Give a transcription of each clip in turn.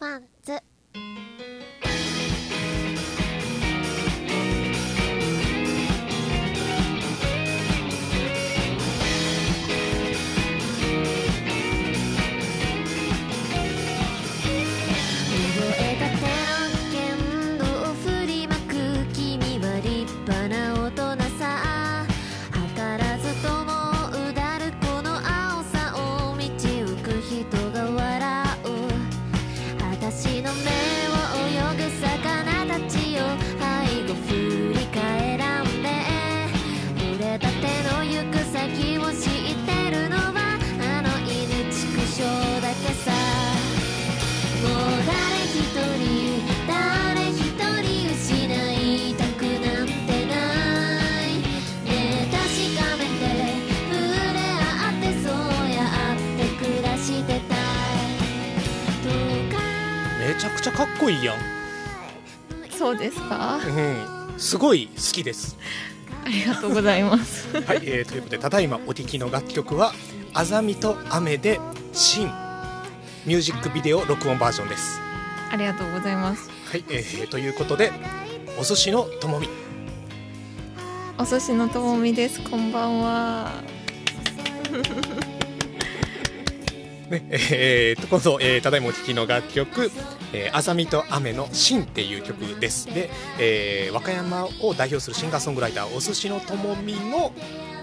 ワンツうん。すごい好きです。ありがとうございます。はい、えーということでただいまお聴きの楽曲は「あざみと雨で新」ミュージックビデオ録音バージョンです。ありがとうございます。はい、えーということでお寿司のともみ。お寿司のともみです。こんばんはねえー、と今度、えーただいまお聴きの楽曲「えーあざみと雨の新」っていう曲です。で、えー和歌山を代表するシンガーソングライターお寿司のともみの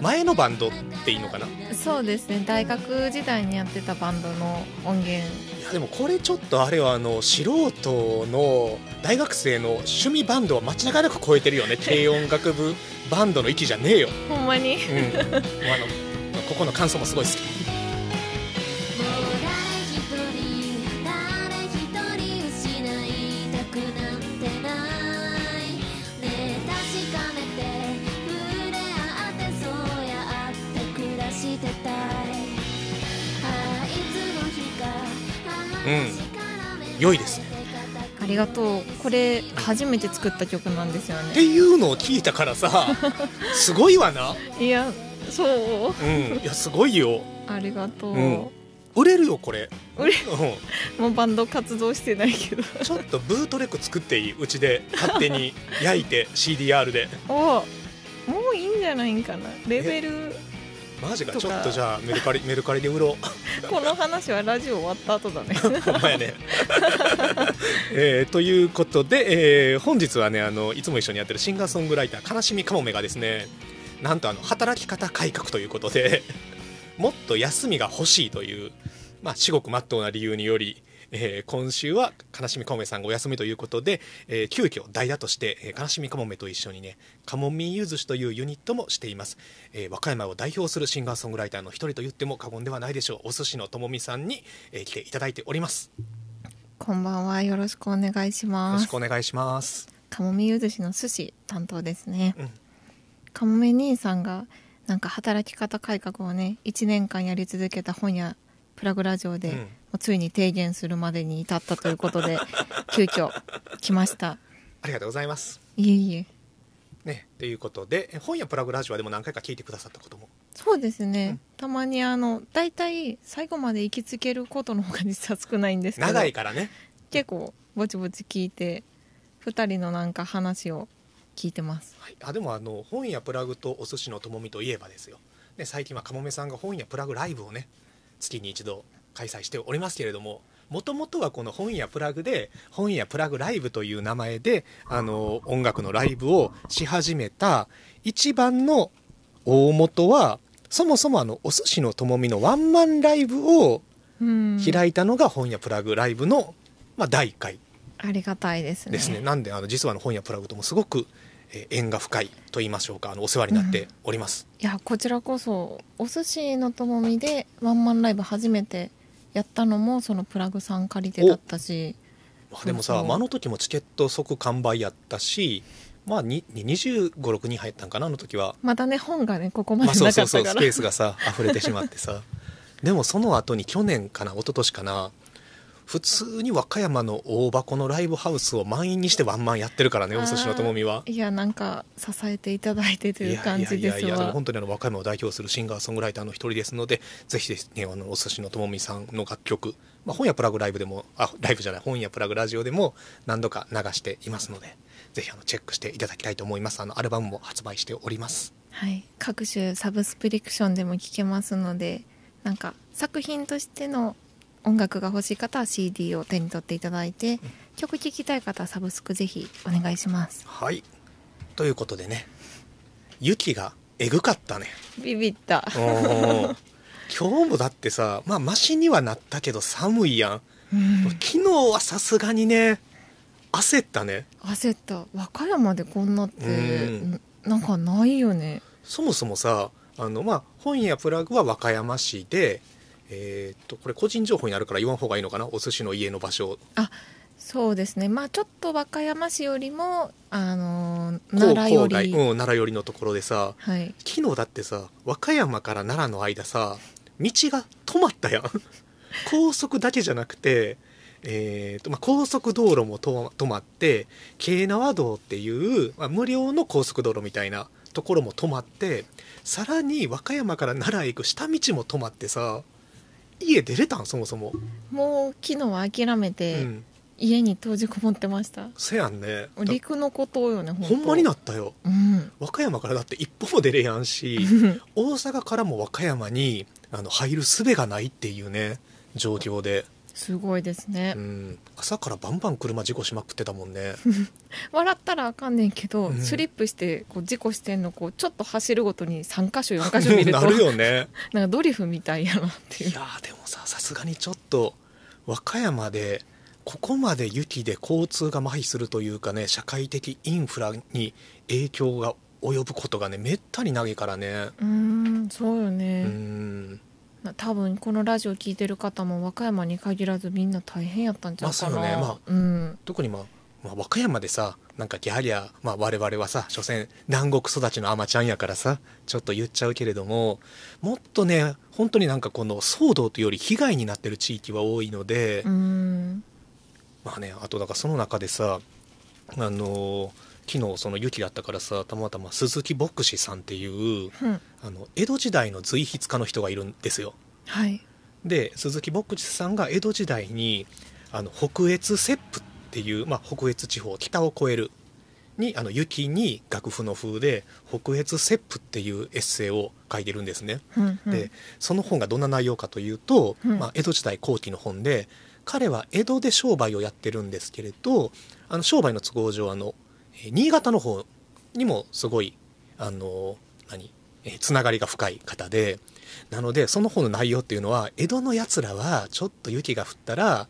前のバンドっていいのかな？いそうですね。大学時代にやってたバンドの音源。やでもこれちょっとあれはあの素人の大学生の趣味バンドは間違いなく超えてるよね。軽音楽部バンドの域じゃねえよ、ほんまに。うん、あのここの感想もすごい好き良いですね。ありがとう。これ初めて作った曲なんですよってねいうのを聞いたからさ すごいわな。いやそう。うん。いやすごいよ。ありがとう、うん。売れるよこれ、売れうもうバンド活動してないけど。ん、ちょっとブートレック作っていいうちで勝手に焼いて CDR で。おもういいんじゃないんかな。レベルマジかちょっとじゃあメルカリメルカリで売ろう。この話はラジオ終わった後だね。ほんまやね、えーということで、えー本日はねあのいつも一緒にやってるシンガーソングライター悲しみかもめがですねなんとあの働き方改革ということでもっと休みが欲しいという、まあ、至極まっとうな理由により、えー今週は悲しみかもめさんがお休みということで、えー急遽代打として、えー悲しみかもめと一緒にねかもみゆずしというユニットもしています、えー和歌山を代表するシンガーソングライターの一人と言っても過言ではないでしょう。お寿司のともみさんに、えー来ていただいております。こんばんは。よろしくお願いしよろますしくお願いします。かもめゆずしの寿司担当ですね、うん。かもめ兄さんがなんか働き方改革をね1年間やり続けた本やプラグラジオで、うんついに提言するまでに至ったということで 急遽来ました。ありがとうございます。いえいえ。ねということでえ本やプラグラジオはでも何回か聞いてくださったことも。そうですね、うん。たまにあの大体最後まで行きつけることの方が 実は少ないんですけど長いからね。結構ぼちぼち聞いて2人のなんか話を聞いてます。はい、あでもあの本屋プラグとお寿司のともみといえばですよ、ね、最近はかもめさんが本屋プラグライブをね月に一度開催しておりますけれどももともとはこの本屋プラグで本屋プラグライブという名前であの音楽のライブをし始めた一番の大元はそもそもあのお寿司のともみのワンマンライブをうん。開いたのが本屋プラグライブの、まあ、第1回。ありがたいですね。ですね。なんであの実はあの本屋プラグともすごく、えー縁が深いと言いましょうかあのお世話になっております、いやこちらこそお寿司のともみでワンマンライブ初めてやったのもそのプラグさん借りてだったしまあ、でもさ、まああの時もチケット即完売やったしまあに2 5 6人入ったんかなあの時は。まだね本がねここままあでそうそうそうなかったから、スペースがさ溢れてしまってさ。でもその後に去年かな一昨年かな普通に和歌山の大箱のライブハウスを満員にしてワンマンやってるからねお寿司のともみは。いやなんか支えていただいてという感じですいやいやいやでもわ本当にあの和歌山を代表するシンガーソングライターの一人ですのでぜひですねあのお寿司のともみさんの楽曲、まあ、本屋プラグライブでもあライブじゃない本屋プラグラジオでも何度か流していますのでぜひあのチェックしていただきたいと思います。あのアルバムも発売しております。はい。各種サブスプリクションでも聴けますのでなんか作品としての音楽が欲しい方は CD を手に取っていただいて曲聴きたい方はサブスクぜひお願いします。はい。ということでね雪がえぐかったね。ビビった。うん今日もだってさまあマシにはなったけど寒いやん。うん。昨日はさすがにね焦ったね。焦った。和歌山でこんなってうんん。なんかないよね。そもそもさあの、まあ、本屋プラグは和歌山市で、えーっとこれ個人情報になるから言わん方がいいのかな？お寿司の家の場所。そうですね。まあちょっと和歌山市よりもあの奈良より、うん、奈良寄りのところでさはい。昨日だってさ和歌山から奈良の間さ道が止まったやん。高速だけじゃなくて、えーっとまあ、高速道路もと止まって京奈和道っていう、まあ、無料の高速道路みたいなところも止まってさらに和歌山から奈良へ行く下道も止まってさ家出れたん？そもそも、もう昨日は諦めうて、ん、家に閉じこもってました。せやんね。だ陸のことよねほんまになっったよ。うん。和歌山からだって一歩も出れやんし大阪からも和歌山にあの入る術がないっていうね状況で、すごいですね、うん、朝からバンバン車事故しまくってたもんね。笑ったらあかんねんけど、うん。スリップしてこう事故してんのこうちょっと走るごとに3箇所4箇所見るとなるよね。なんかドリフみたいやなっていう。いやーでもささすがにちょっと和歌山でここまで雪で交通が麻痺するというかね社会的インフラに影響が及ぶことがねめったにないからね。うーんそうようね、ん。まあ多分このラジオ聞いてる方も和歌山に限らずみんな大変やったんちゃうかな、まあそうよね。まあうん。特にまあ、まあ、和歌山でさなんかギャリャ、まあ、我々はさ所詮南国育ちのアマちゃんやからさちょっと言っちゃうけれどももっとね本当になんかこの騒動というより被害になってる地域は多いので、うん。まあねあとだからその中でさあの昨日その雪だったからさたまたま鈴木牧師さんっていううん。あの江戸時代の随筆家の人がいるんですよ。はい。で鈴木牧師さんが江戸時代にあの北越切符っていう、まあ、北越地方北を越えるにあの雪に楽譜の風で北越切符っていうエッセイを書いてるんですね、うんうん。でその本がどんな内容かというと、うん。まあ、江戸時代後期の本で彼は江戸で商売をやってるんですけれどあの商売の都合上あのえー新潟の方にもすごいあの何、えーつながりが深い方でなのでその本の内容っていうのは江戸のやつらはちょっと雪が降ったら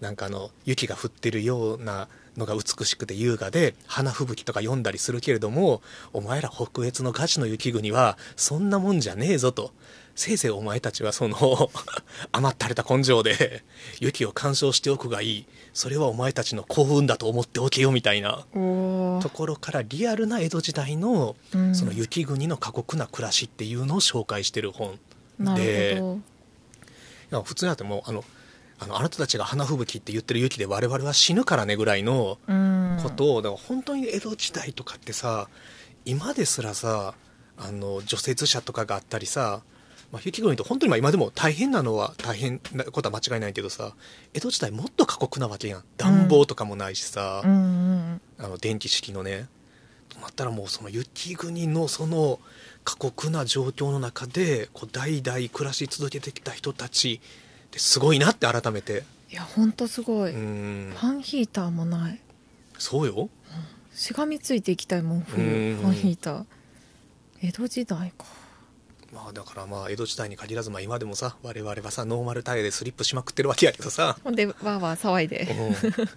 なんかあの雪が降ってるようなのが美しくて優雅で花吹雪とか読んだりするけれどもお前ら北越のガチの雪国はそんなもんじゃねえぞと。せいぜいお前たちはその 余ったれた根性で雪を鑑賞しておくがいい。それはお前たちの幸運だと思っておけよみたいな。ところからリアルな江戸時代のうん。その雪国の過酷な暮らしっていうのを紹介してる本で。ほいや普通にだってもうあのあのあなたたちが花吹雪って言ってる雪で我々は死ぬからねぐらいのことを、だから本当に江戸時代とかってさ今ですらさあの除雪車とかがあったりさ、まあ、雪国と本当にまあ今でも大変なのは大変なことは間違いないけどさ江戸時代もっと過酷なわけやん。暖房とかもないしさ、うん。うんあの電気式のね。となったらもうその雪国のその過酷な状況の中でこう代々暮らし続けてきた人たちってすごいなって改めて。いやほんとすごい、うフんァンヒーターもない。そうよ。しがみついていきたいもん冬。うん。ファンヒーター。江戸時代かまあだからまあ江戸時代に限らずまあ今でもさ我々はさノーマルタイヤでスリップしまくってるわけやけどさ、ほんでわーわー騒いで。うん。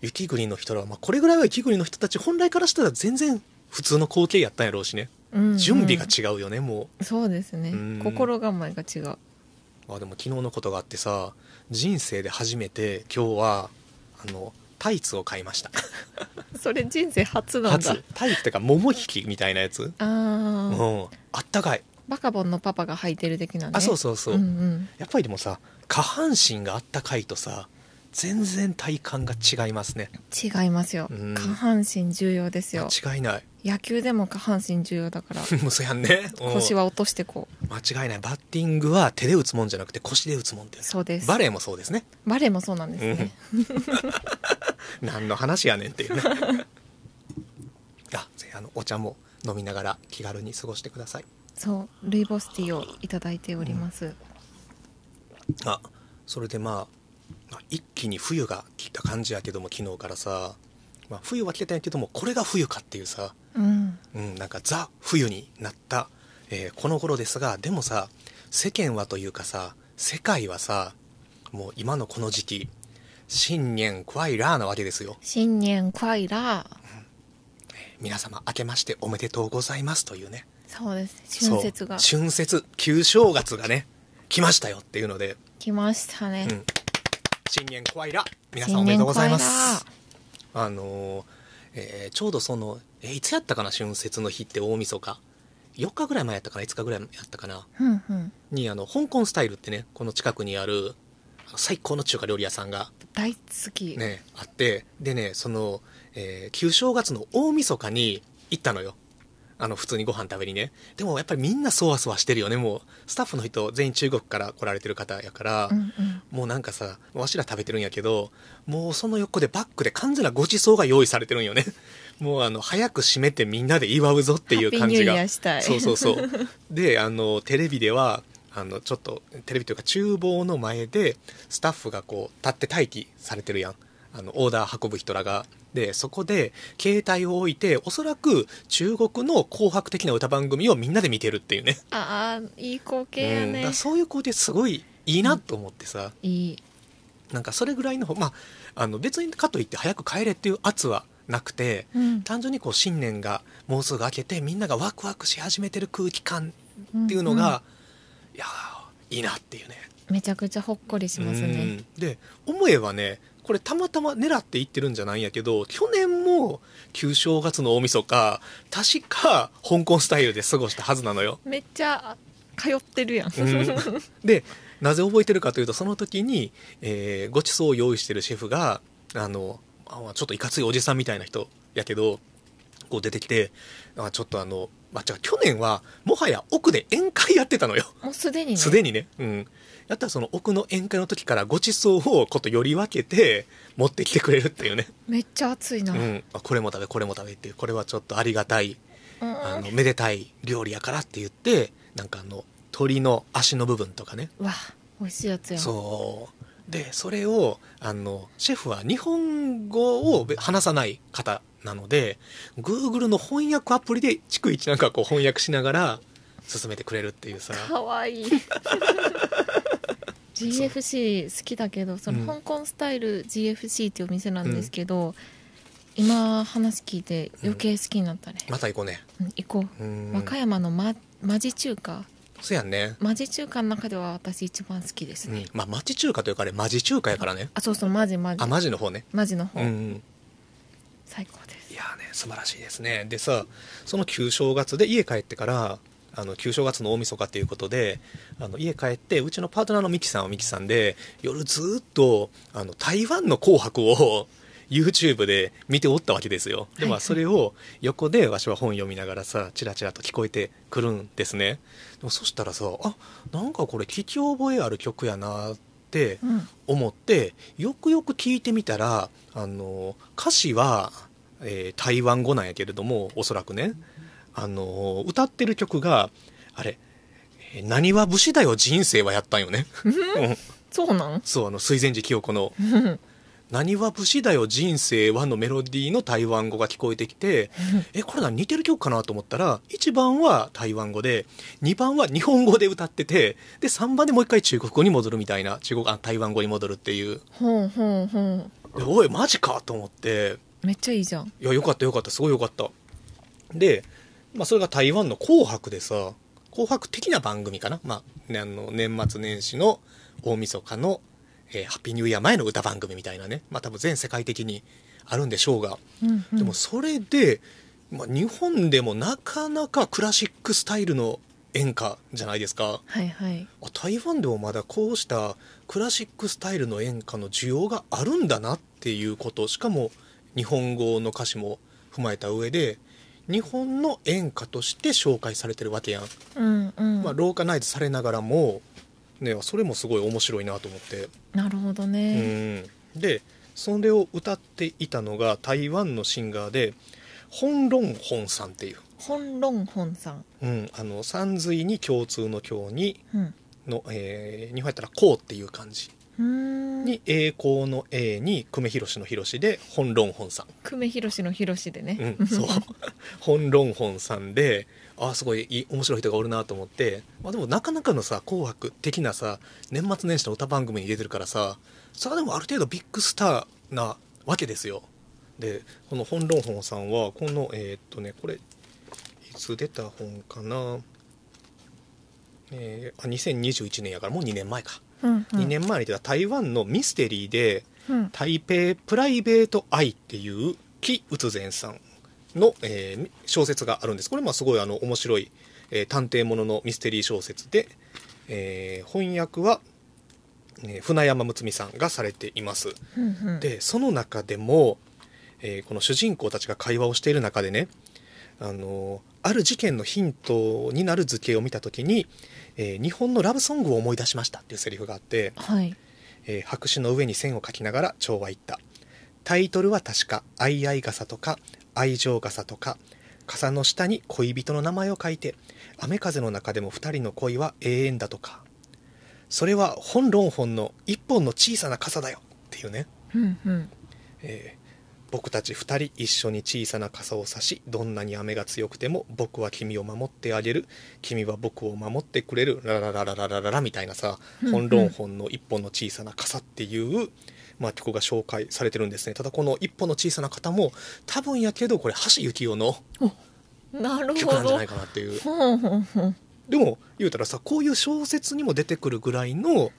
雪国の人らは、まあ、これぐらいは雪国の人たち本来からしたら全然普通の光景やったんやろうしね。うんうん。準備が違うよねもう。そうですね。うん。心構えが違う。まあでも昨日のことがあってさ人生で初めて今日はあのタイツを買いました。それ人生初なんだ。初。タイツってか桃引きみたいなやつ。あうーん。あったかいバカボンのパパが履いてる的なね。あそうそうそう、うんうん。やっぱりでもさ下半身があったかいとさ全然体感が違いますね。違いますよ、うん。下半身重要ですよ。間違いない。野球でも下半身重要だから。もうそうやんね。うん。腰は落としてこう。間違いない。バッティングは手で打つもんじゃなくて腰で打つもんってそうです。バレーもそうですね。バレーもそうなんですね、何の話やねんっていうね。あぜひあのお茶も飲みながら気軽に過ごしてくださいそうルイボスティーをいただいております、あそれでまあまあ一気に冬が来た感じやけども昨日からさ、まあ、冬は来てたんやけどもこれが冬かっていうさ、うん。うん、なんかザ冬になった、えーこの頃ですがでもさ世間はというかさ世界はさもう今のこの時期新年クワイラーなわけですよ。新年快乐皆様明けましておめでとうございますというねそうです。春節が。春節旧正月がね来ましたよっていうので、来ましたね、うん、新年クワイラ皆さんおめでとうございます。あのーえーちょうどその、えーいつやったかな春節の日って大晦日。4日ぐらい前やったかな5日ぐらいやったかな。うんうん。にあの香港スタイルってねこの近くにある最高の中華料理屋さんが大好き、ねあって。でねその、えー旧正月の大晦日に行ったのよあの普通にご飯食べにね。でもやっぱりみんなそわそわしてるよね。もうスタッフの人全員中国から来られてる方やから、うんうん。もうなんかさわしら食べてるんやけどもうその横でバックで完全なごちそうが用意されてるんよね。もうあの早く閉めてみんなで祝うぞっていう感じが。そうそうそう。であのテレビではあのちょっとテレビというか厨房の前でスタッフがこう立って待機されてるやんあのオーダー運ぶ人らが。でそこで携帯を置いておそらく中国の紅白的な歌番組をみんなで見てるっていうね。ああいい光景やうん。だねから、そういう光景すごいいいなと思ってさ、いい。なんかそれぐらいの方まああの別にかといって早く帰れっていう圧はなくてうん。単純にこう新年がもうすぐ明けてみんながワクワクし始めてる空気感っていうのが、いやーいいなっていうね。めちゃくちゃほっこりしますね。うん。で思えばねこれたまたま狙って行ってるんじゃないんやけど去年も旧正月の大晦日確か香港スタイルで過ごしたはずなのよ。めっちゃ通ってるやん、うん。でなぜ覚えてるかというとその時に、えーごちそうを用意してるシェフがあのあちょっといかついおじさんみたいな人やけどこう出てきてあちょっとあの、まあ、違う去年はもはや奥で宴会やってたのよ。もうすでにね。すでにね。うんやったらその奥の宴会の時からごちそうをことより分けて持ってきてくれるっていうね、めっちゃ暑いな、うん、あこれも食べこれも食べっていうこれはちょっとありがたいうんあのめでたい料理やからって言ってなんかあの鳥の足の部分とかね。うわ美味しいやつやん。そう。でそれをあのシェフは日本語をべ話さない方なので Google の翻訳アプリで逐一なんかこう翻訳しながら進めてくれるっていうさ。かわいい。GFC 好きだけどそのうん。香港スタイル GFC っていうお店なんですけど、今話聞いて余計好きになったね、また行こうね。うん行こう、うん。和歌山の、ま、マジ中華。そうやんね。マジ中華の中では私一番好きですね、うん。まあ町中華というかあれマジ中華やからね。あそうそうマジマジあマジの方ね。マジの方、うん。最高です。いやーね素晴らしいですね。でさその旧正月で家帰ってからあの旧正月の大晦日っていうことであの家帰ってうちのパートナーのミキさんはミキさんで夜ずーっとあの台湾の「紅白」を YouTube で見ておったわけですよ。でまあそれを横でわしは本読みながらさチラチラと聞こえてくるんですね。でもそしたらさあなんかこれ聞き覚えある曲やなってうん。思ってよくよく聞いてみたらあの歌詞は、えー台湾語なんやけれどもおそらくねあの歌ってる曲があれ「なにわ節だよ人生は」やったんよね、うん？そうなん？そうあの水前寺清子の。うん「なにわ節だよ人生は」のメロディーの台湾語が聞こえてきてえこれ何似てる曲かなと思ったら1番は台湾語で2番は日本語で歌っててで3番でもう一回中国語に戻るみたいな中国あ台湾語に戻るっていう。ほうほうほでおいマジかと思って。うめっちゃいいじゃん。いやよかったよかった。すごいよかった。で、まあ、それが台湾の「紅白」でさ「紅白」的な番組かな、まあね、あの年末年始の大晦日の、えーハッピーニューイヤー前の歌番組みたいなね、まあ、多分全世界的にあるんでしょうが、うんうん。でもそれで、まあ、日本でもなかなかクラシックスタイルの演歌じゃないですか。はいはい。あ台湾でもまだこうしたクラシックスタイルの演歌の需要があるんだなっていうこと。しかも日本語の歌詞も踏まえた上で日本の演歌として紹介されてるわけやん、うんうん、まあ、ローカナイズされながらも、ね、それもすごい面白いなと思って、なるほどうね、ん、でそれを歌っていたのが台湾のシンガーでホン・ロンホンさんっていう、本論本さん、うん、あの山水に共通の共にうん、の、えー日本やったら「こう」っていう感じに栄光の A に久米宏の宏で本論本さん、久米宏の宏でね、うん、そう。本論本さんでああすごいいい面白い人がおるなと思って、まあ、でもなかなかのさ「紅白」的なさ年末年始の歌番組に出てるからさそれはでもある程度ビッグスターなわけですよ。でこの本論本さんはこのえーっとねこれいつ出た本かな。えーあ2021年やからもう2年前か、うんうん、2年前に出た台湾のミステリーでうん。台北プライベート愛っていう紀宇前さんの、えー小説があるんです。これまあすごいあの面白い、えー探偵もののミステリー小説で、えー翻訳は、えー船山睦美さんがされています。うんうん、でその中でも、えーこの主人公たちが会話をしている中でねあのある事件のヒントになる図形を見た時に、えー日本のラブソングを思い出しましたっていうセリフがあってはい。えー白紙の上に線を描きながら蝶は言った。タイトルは確か「相合傘」とか「愛情傘」とか傘の下に恋人の名前を書いて雨風の中でも二人の恋は永遠だとか。それは本論本の一本の小さな傘だよっていうね、うんうん。えー僕たち二人一緒に小さな傘を差しどんなに雨が強くても僕は君を守ってあげる。君は僕を守ってくれる。ララララララララみたいなさ本論本の一本の小さな傘っていう、まあ、曲が紹介されてるんですねただこの一本の小さな傘も多分やけどこれ橋幸夫の曲なんじゃないかなっていうでも言うたらさこういう小説にも出てくるぐらいの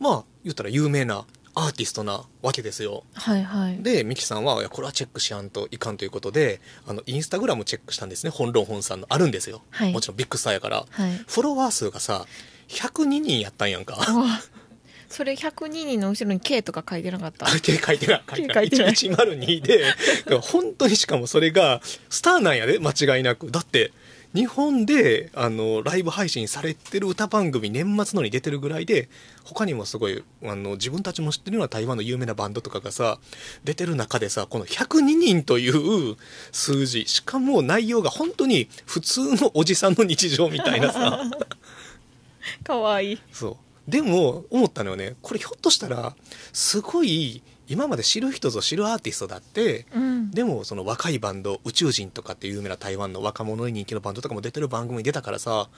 まあ言うたら有名なアーティストなわけですよ。はいはい。でミキさんはいやこれはチェックしやんといかんということであのインスタグラムチェックしたんですね。本論本さんの。あるんですよ、はい。もちろんビッグスターやから。はい。フォロワー数がさ102人やったんやんか。あそれ102人の後ろに K とか書いてなかった？あれ手書いてない。書いてない。手書いてない1102で。本当にしかもそれがスターなんやで間違いなく。だって日本であのライブ配信されてる歌番組年末のに出てるぐらいで他にもすごいあの自分たちも知ってるような台湾の有名なバンドとかがさ出てる中でさこの102人という数字しかも内容が本当に普通のおじさんの日常みたいなさ。かわいい。そう。でも思ったのよね。これひょっとしたらすごい今まで知る人ぞ知るアーティストだってうん。でもその若いバンド宇宙人とかっていう有名な台湾の若者に人気のバンドとかも出てる番組に出たからさ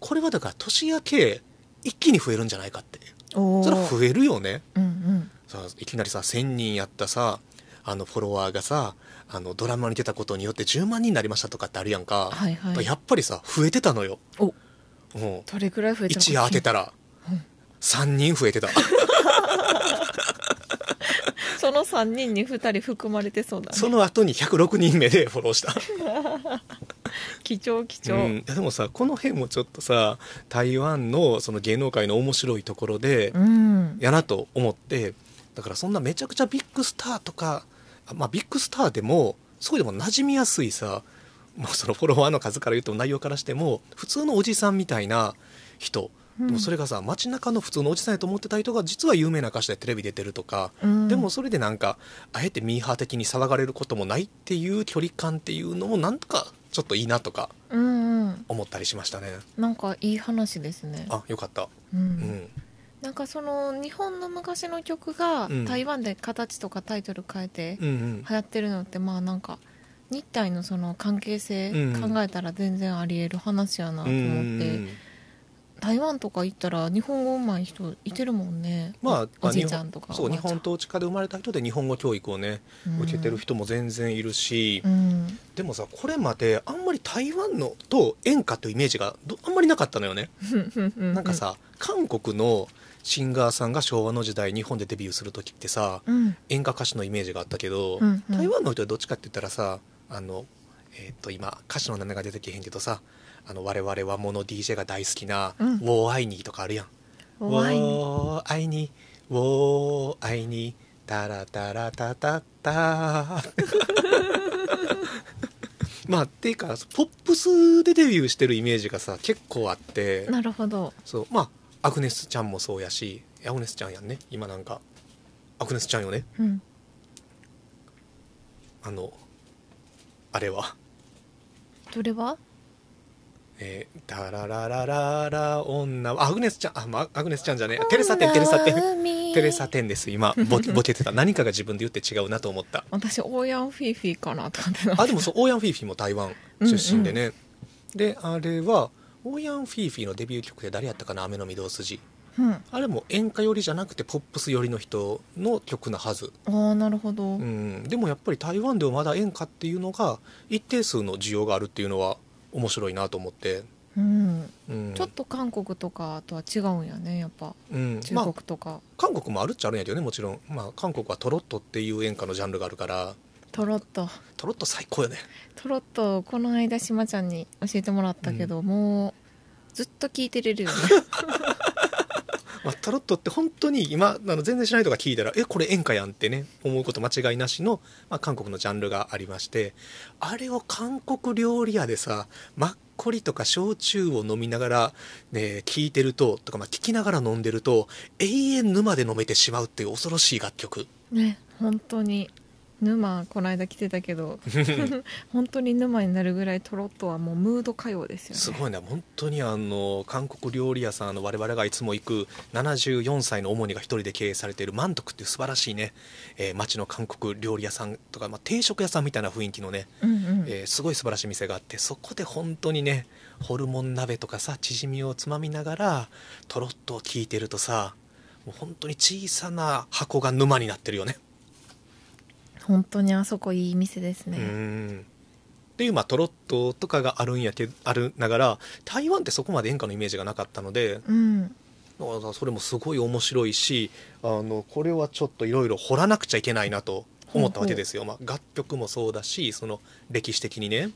これはだから年明け一気に増えるんじゃないかって。それは増えるよね。うんうん。さいきなりさ1000人やったさあのフォロワーがさあのドラマに出たことによって10万人になりましたとかってあるやんか、はいはい。やっぱりさ増えてたのよ、お。うん、どれくらい増えた一夜明けたら。3人増えてた その3人に2人含まれてそうだね。その後に106人目でフォローした。貴重貴重、うん、いやでもさこの辺もちょっとさ台湾のその芸能界の面白いところで、うん。やなと思ってだからそんなめちゃくちゃビッグスターとかあまあビッグスターでもそうでも馴染みやすいさもうそのフォロワーの数から言っても内容からしても普通のおじさんみたいな人うん。でもそれがさ街中の普通のおじさんやと思ってた人が実は有名な歌手でテレビ出てるとか、うん。でもそれでなんかあえてミーハー的に騒がれることもないっていう距離感っていうのもなんとかちょっといいなとかうんうん。思ったりしましたね。なんかいい話ですね。あよかった。うん。うん。なんかその日本の昔の曲がうん。台湾で形とかタイトル変えてうんうん。流行ってるのってまあなんか日体のその関係性うん考えたら全然ありえる話やなとう思って、ん台湾とか行ったら日本語上手い人いてるもんね。まあおじいちゃんとかそう日本統治下で生まれた人で日本語教育をねうん。受けてる人も全然いるし、うん。でもさこれまであんまり台湾のと演歌というイメージがどあんまりなかったのよね、ななんかさ韓国のシンガーさんが昭和の時代日本でデビューする時ってさうん。演歌歌手のイメージがあったけど、うんうん。台湾の人はどっちかって言ったらさあの、えー、と今歌手の名前が出てけへんけどさあの我々はモノ DJ が大好きな「うん。ウォーアイニー」とかあるやん「ウォーアイニー。ウォーアイニー。タラタラタタタ」まあっていうかポップスでデビューしてるイメージがさ結構あって。なるほど。そう。まあアグネスちゃんもそうやしアグネスちゃんやんね。今なんかアグネスちゃんよね。うん。あのあれは。どれは？えー、タラララララ女はあアグネスちゃんあ、まあ、アグネスちゃんじゃねえテレサテンテレサテン。テレサテンです今。ボケボケてた。何かが自分で言って違うなと思った。私オーヤンフィーフィーかなとかってなあでもそうオーヤン・フィーフィーも台湾出身でね、であれはオーヤン・フィーフィーのデビュー曲で誰やったかな雨の御堂筋。うん。ああれも演歌寄りじゃなくてポップス寄りの人の曲なはず、あなるほど、うん、でもやっぱり台湾でもまだ演歌っていうのが一定数の需要があるっていうのは面白いなと思って、うん。うん、ちょっと韓国とかとは違うんやねやっぱ。うん、中まあ国とか、韓国もあるっちゃあるんやけどねもちろん、まあ、韓国はトロットっていう演歌のジャンルがあるから。トロット。トロット最高よね。トロットこの間しまちゃんに教えてもらったけど、もうずっと聞いてれるよね まあ、タロットって本当に今あの全然しないとか聞いたらえこれ演歌やんってね思うこと間違いなしの、まあ、韓国のジャンルがありましてあれを韓国料理屋でさマッコリとか焼酎を飲みながら、ね、聞いてるととか、まあ、聞きながら飲んでると永遠沼で飲めてしまうっていう恐ろしい楽曲。ね本当に。沼この間来てたけど 本当に沼になるぐらいトロットはもうムード歌謡ですよね。すごいね。本当にあの韓国料理屋さんあの我々がいつも行く74歳の主にが一人で経営されている満徳っていう素晴らしいね、えー町の韓国料理屋さんとか、まあ、定食屋さんみたいな雰囲気のね、うんうん、えーすごい素晴らしい店があってそこで本当にねホルモン鍋とかさチヂミをつまみながらとろっと聞いてるとさもう本当に小さな箱が沼になってるよね本当にあそこいい店ですうねん。っていうまあトロットとかがあるんやけあるながら台湾ってそこまで演歌のイメージがなかったのでうん。それもすごい面白いしあのこれはちょっといろいろ掘らなくちゃいけないなと思ったわけですよ、まあ、楽曲もそうだしその歴史的にね。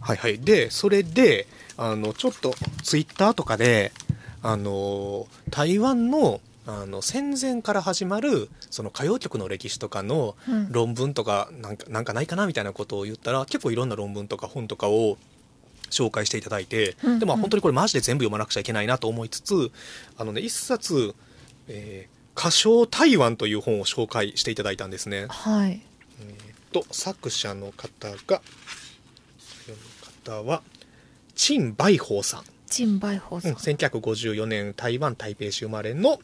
はいはい。でそれであのちょっとツイッターとかであの台湾のあの戦前から始まるその歌謡曲の歴史とかのうん。論文とかなんかなんかないかなみたいなことを言ったら結構いろんな論文とか本とかを紹介していただいて、うん。でもうん。本当にこれマジで全部読まなくちゃいけないなと思いつつあのね一冊、えー歌唱台湾」という本を紹介していただいたんですね。はい。えーと作者の方が方は陳梅宝さん、陳梅宝さうんん、1954年台湾台北市生まれの、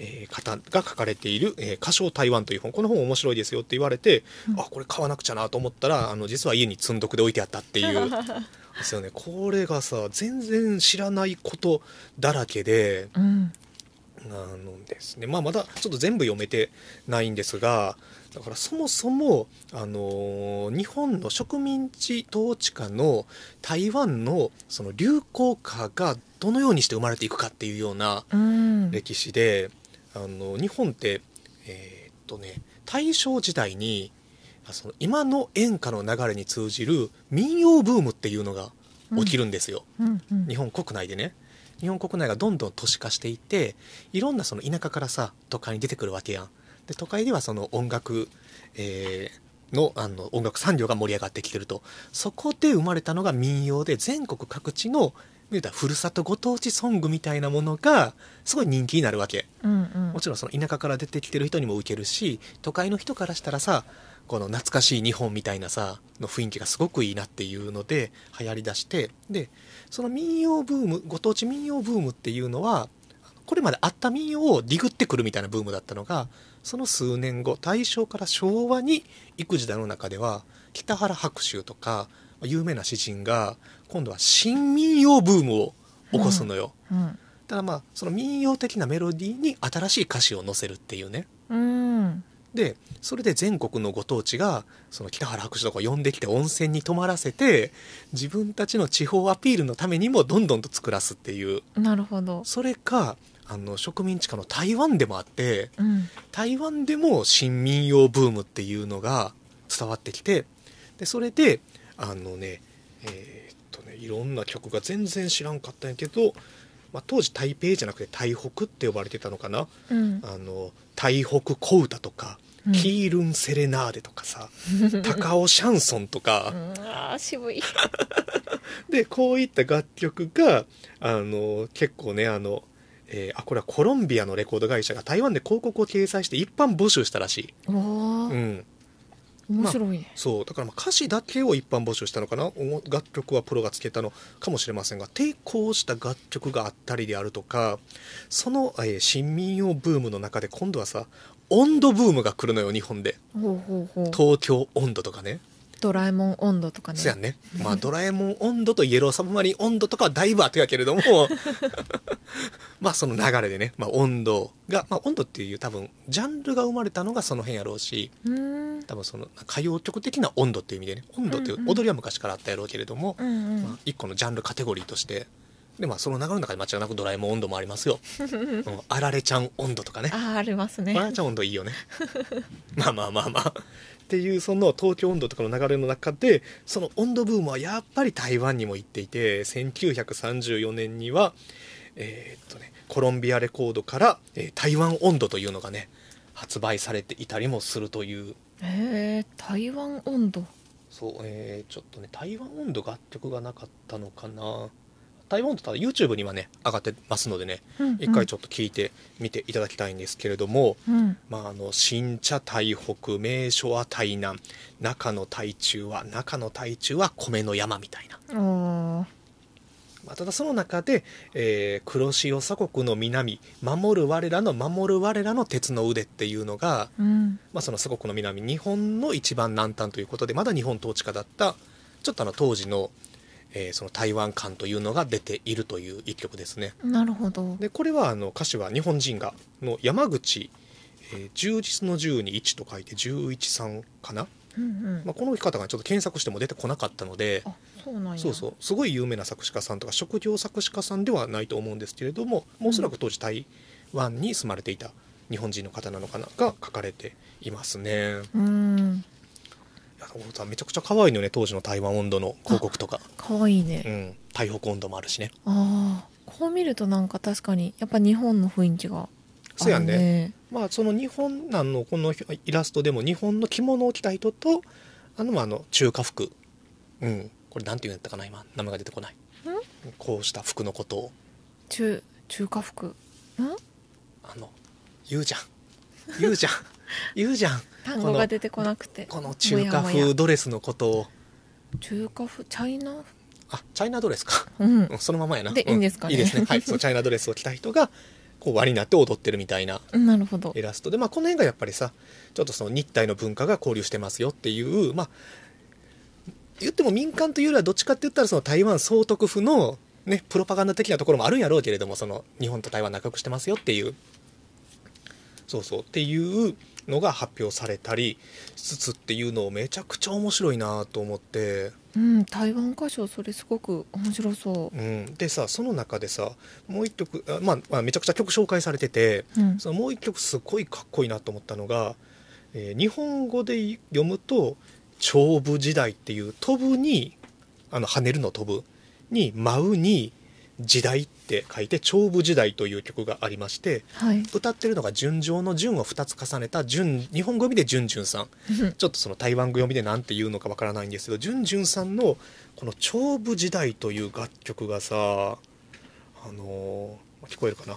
えー方が書かれている「えー歌唱台湾」という本。この本面白いですよって言われて、うん。あこれ買わなくちゃなと思ったらあの実は家に積んどくで置いてあったっていう。ですよね。これがさ全然知らないことだらけでうん。あのですね、まあ、まだちょっと全部読めてないんですがだからそもそも、あのー日本の植民地統治下の台湾のその流行歌がどのようにして生まれていくかっていうようなうん。歴史で、あの日本って、えーっとね、大正時代にあその今の演歌の流れに通じる民謡ブームっていうのが起きるんですよ。うんうん。日本国内でね。日本国内がどんどん都市化していっていろんなその田舎からさ都会に出てくるわけやん。で都会ではその音楽、えーのあの音楽産業が盛り上がってきてると。そこで生まれたのが民謡で全国各地の言うたらふるさとご当地ソングみたいなものがすごい人気になるわけ。うんうん。もちろんその田舎から出てきてる人にも受けるし都会の人からしたらさこの懐かしい日本みたいなさの雰囲気がすごくいいなっていうので流行りだしてでその民謡ブームご当地民謡ブームっていうのはこれまであった民謡をディグってくるみたいなブームだったのがその数年後大正から昭和に行く時代の中では北原白秋とか有名な詩人が今度は新民謡ブームを起こすのよ。うんただまあその民謡的なメロディーに新しい歌詞を載せるっていうね。うん。でそれで全国のご当地がその北原白秋とかを呼んできて温泉に泊まらせて自分たちの地方アピールのためにもどんどんと作らすっていう。なるほど。それがあの植民地下の台湾でもあってうん。台湾でも新民謡ブームっていうのが伝わってきてでそれであのねえーっとねいろんな曲が全然知らんかったんやけど、まあ、当時台北じゃなくて台北って呼ばれてたのかな。うん。あの台北小唄とか、うん。キールンセレナーデとかさ 高尾シャンソンとか、うんあー渋い。でこういった楽曲があの結構ねあの、えーあこれはコロンビアのレコード会社が台湾で広告を掲載して一般募集したらしい、うん、面白いね、そう。だからまあ歌詞だけを一般募集したのかな。お楽曲はプロがつけたのかもしれませんが抵抗した楽曲があったりであるとかその、えー新民謡ブームの中で今度はさ温度ブームが来るのよ日本で。東京温度とかねドラえもん温度とかね。そうやんね、まあ、ドラえもん温度とイエローサブマリン温度とかはだいぶ後やけれども。まあその流れでね、まあ、温度が、まあ、温度っていう多分ジャンルが生まれたのがその辺やろうし。う多分その歌謡曲的な温度っていう意味でね。温度っていう踊りは昔からあったやろうけれども、うんうん、まあ、一個のジャンルカテゴリーとして。で、まあ、その流れの中で間違いなくドラえもん温度もありますよ、うん、あられちゃん温度とかね。あーありますね。あられちゃん温度いいよね。まあまあまあまあっていうその東京温度とかの流れの中でその温度ブームはやっぱり台湾にも行っていて1934年にはえーっとねコロンビアレコードから、えー台湾温度というのがね発売されていたりもするという。へえ台湾温度そう、えーちょっとね台湾温度楽曲がなかったのかな台湾温度ただ YouTube にはね上がってますのでね一回ちょっと聞いてみていただきたいんですけれども、うん。まあ、あの新茶台北名所は台南中の台中は中の台中は米の山みたいな、まあ、ただその中で、えー黒潮鎖国の南守る我らの守る我らの鉄の腕っていうのが、うん。まあ、その鎖国の南日本の一番南端ということでまだ日本統治下だったちょっとあの当時の,、えーその台湾感というのが出ているという一曲ですね。なるほど。でこれはあの歌詞は日本人がの山口、えー充実の10に1と書いて11さんかな、うんうん。まあ、この方がちょっと検索しても出てこなかったのであそうなんや。そうそう。すごい有名な作詞家さんとか職業作詞家さんではないと思うんですけれどもおそらく当時台湾に住まれていた日本人の方なのかな？が書かれていますね。うんさんめちゃくちゃ可愛いのよね当時の台湾温度の広告とか。かわいいうねん。台北温度もあるしね。ああこう見るとなんか確かにやっぱ日本の雰囲気がそうやんね。ねまあその日本なんのこのイラストでも日本の着物を着た人とあのまああの中華服。うん。これなんて言うんやったかな今。名前が出てこない。こうした服のことを。中中華服。ん？あの言うじゃん。言うじゃん 言うじゃん。単語が出てこなくて。この中華風ドレスのことを。中華風？チャイナ？あチャイナドレスか。うん。うんそのままやな。でういいんですかね。いいですね。はい。そうチャイナドレスを着た人がこう輪になって踊ってるみたいななるほど。イラストで、まあ、この辺がやっぱりさちょっとその日体の文化が交流してますよっていうまあ言っても民間というよりはどっちかって言ったらその台湾総督府の、ね、プロパガンダ的なところもあるんやろうけれどもその日本と台湾仲良くしてますよっていう。そうそう。っていうのが発表されたりしつつっていうのをめちゃくちゃ面白いなと思って、うん台湾歌唱それすごく面白そう。ん、でさその中でさもう一曲あ、まあ、まあめちゃくちゃ曲紹介されてて、う、うん、そのもう一曲すごいかっこいいなと思ったのが、えー日本語で読むと「長部時代」っていう飛ぶにあの跳ねるの飛ぶに舞うに時代って書いて長部時代という曲がありましてはい。歌ってるのが純情の純を2つ重ねた純日本語読みで純純さん。ちょっとその台湾語読みで何て言うのかわからないんですけど純純さんのこの「長部時代」という楽曲がさあのー聞こえるかな？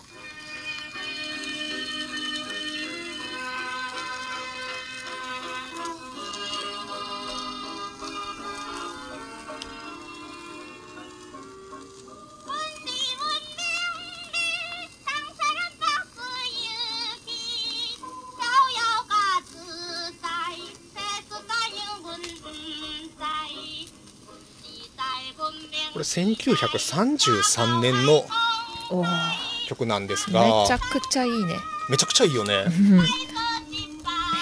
1933年の曲なんですが。めちゃくちゃいいね。めちゃくちゃいいよね。うん。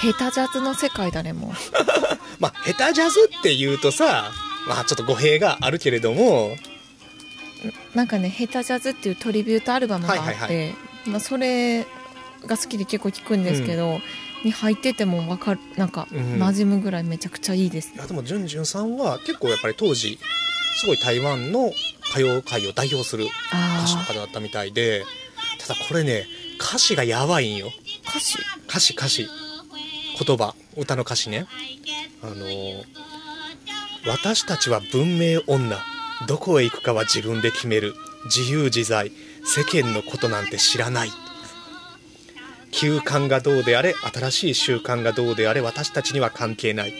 下手ジャズの世界だねも まあ下手ジャズっていうとさまあちょっと語弊があるけれども。うなんかね下手ジャズっていうトリビュートアルバムがあって、はいはいまあ、それが好きで結構聞くんですけど、に入っててもわかるなんかうん。馴染むぐらいめちゃくちゃいいです。いやでもジュンジュンさんは結構やっぱり当時すごい台湾の歌謡界を代表する歌手のあ方だったみたいでただこれね歌詞がやばいんよ。あ歌詞？歌詞歌詞。言葉。歌の歌詞ね。あのー私たちは文明女。どこへ行くかは自分で決める。自由自在。世間のことなんて知らない。旧慣がどうであれ新しい習慣がどうであれ私たちには関係ない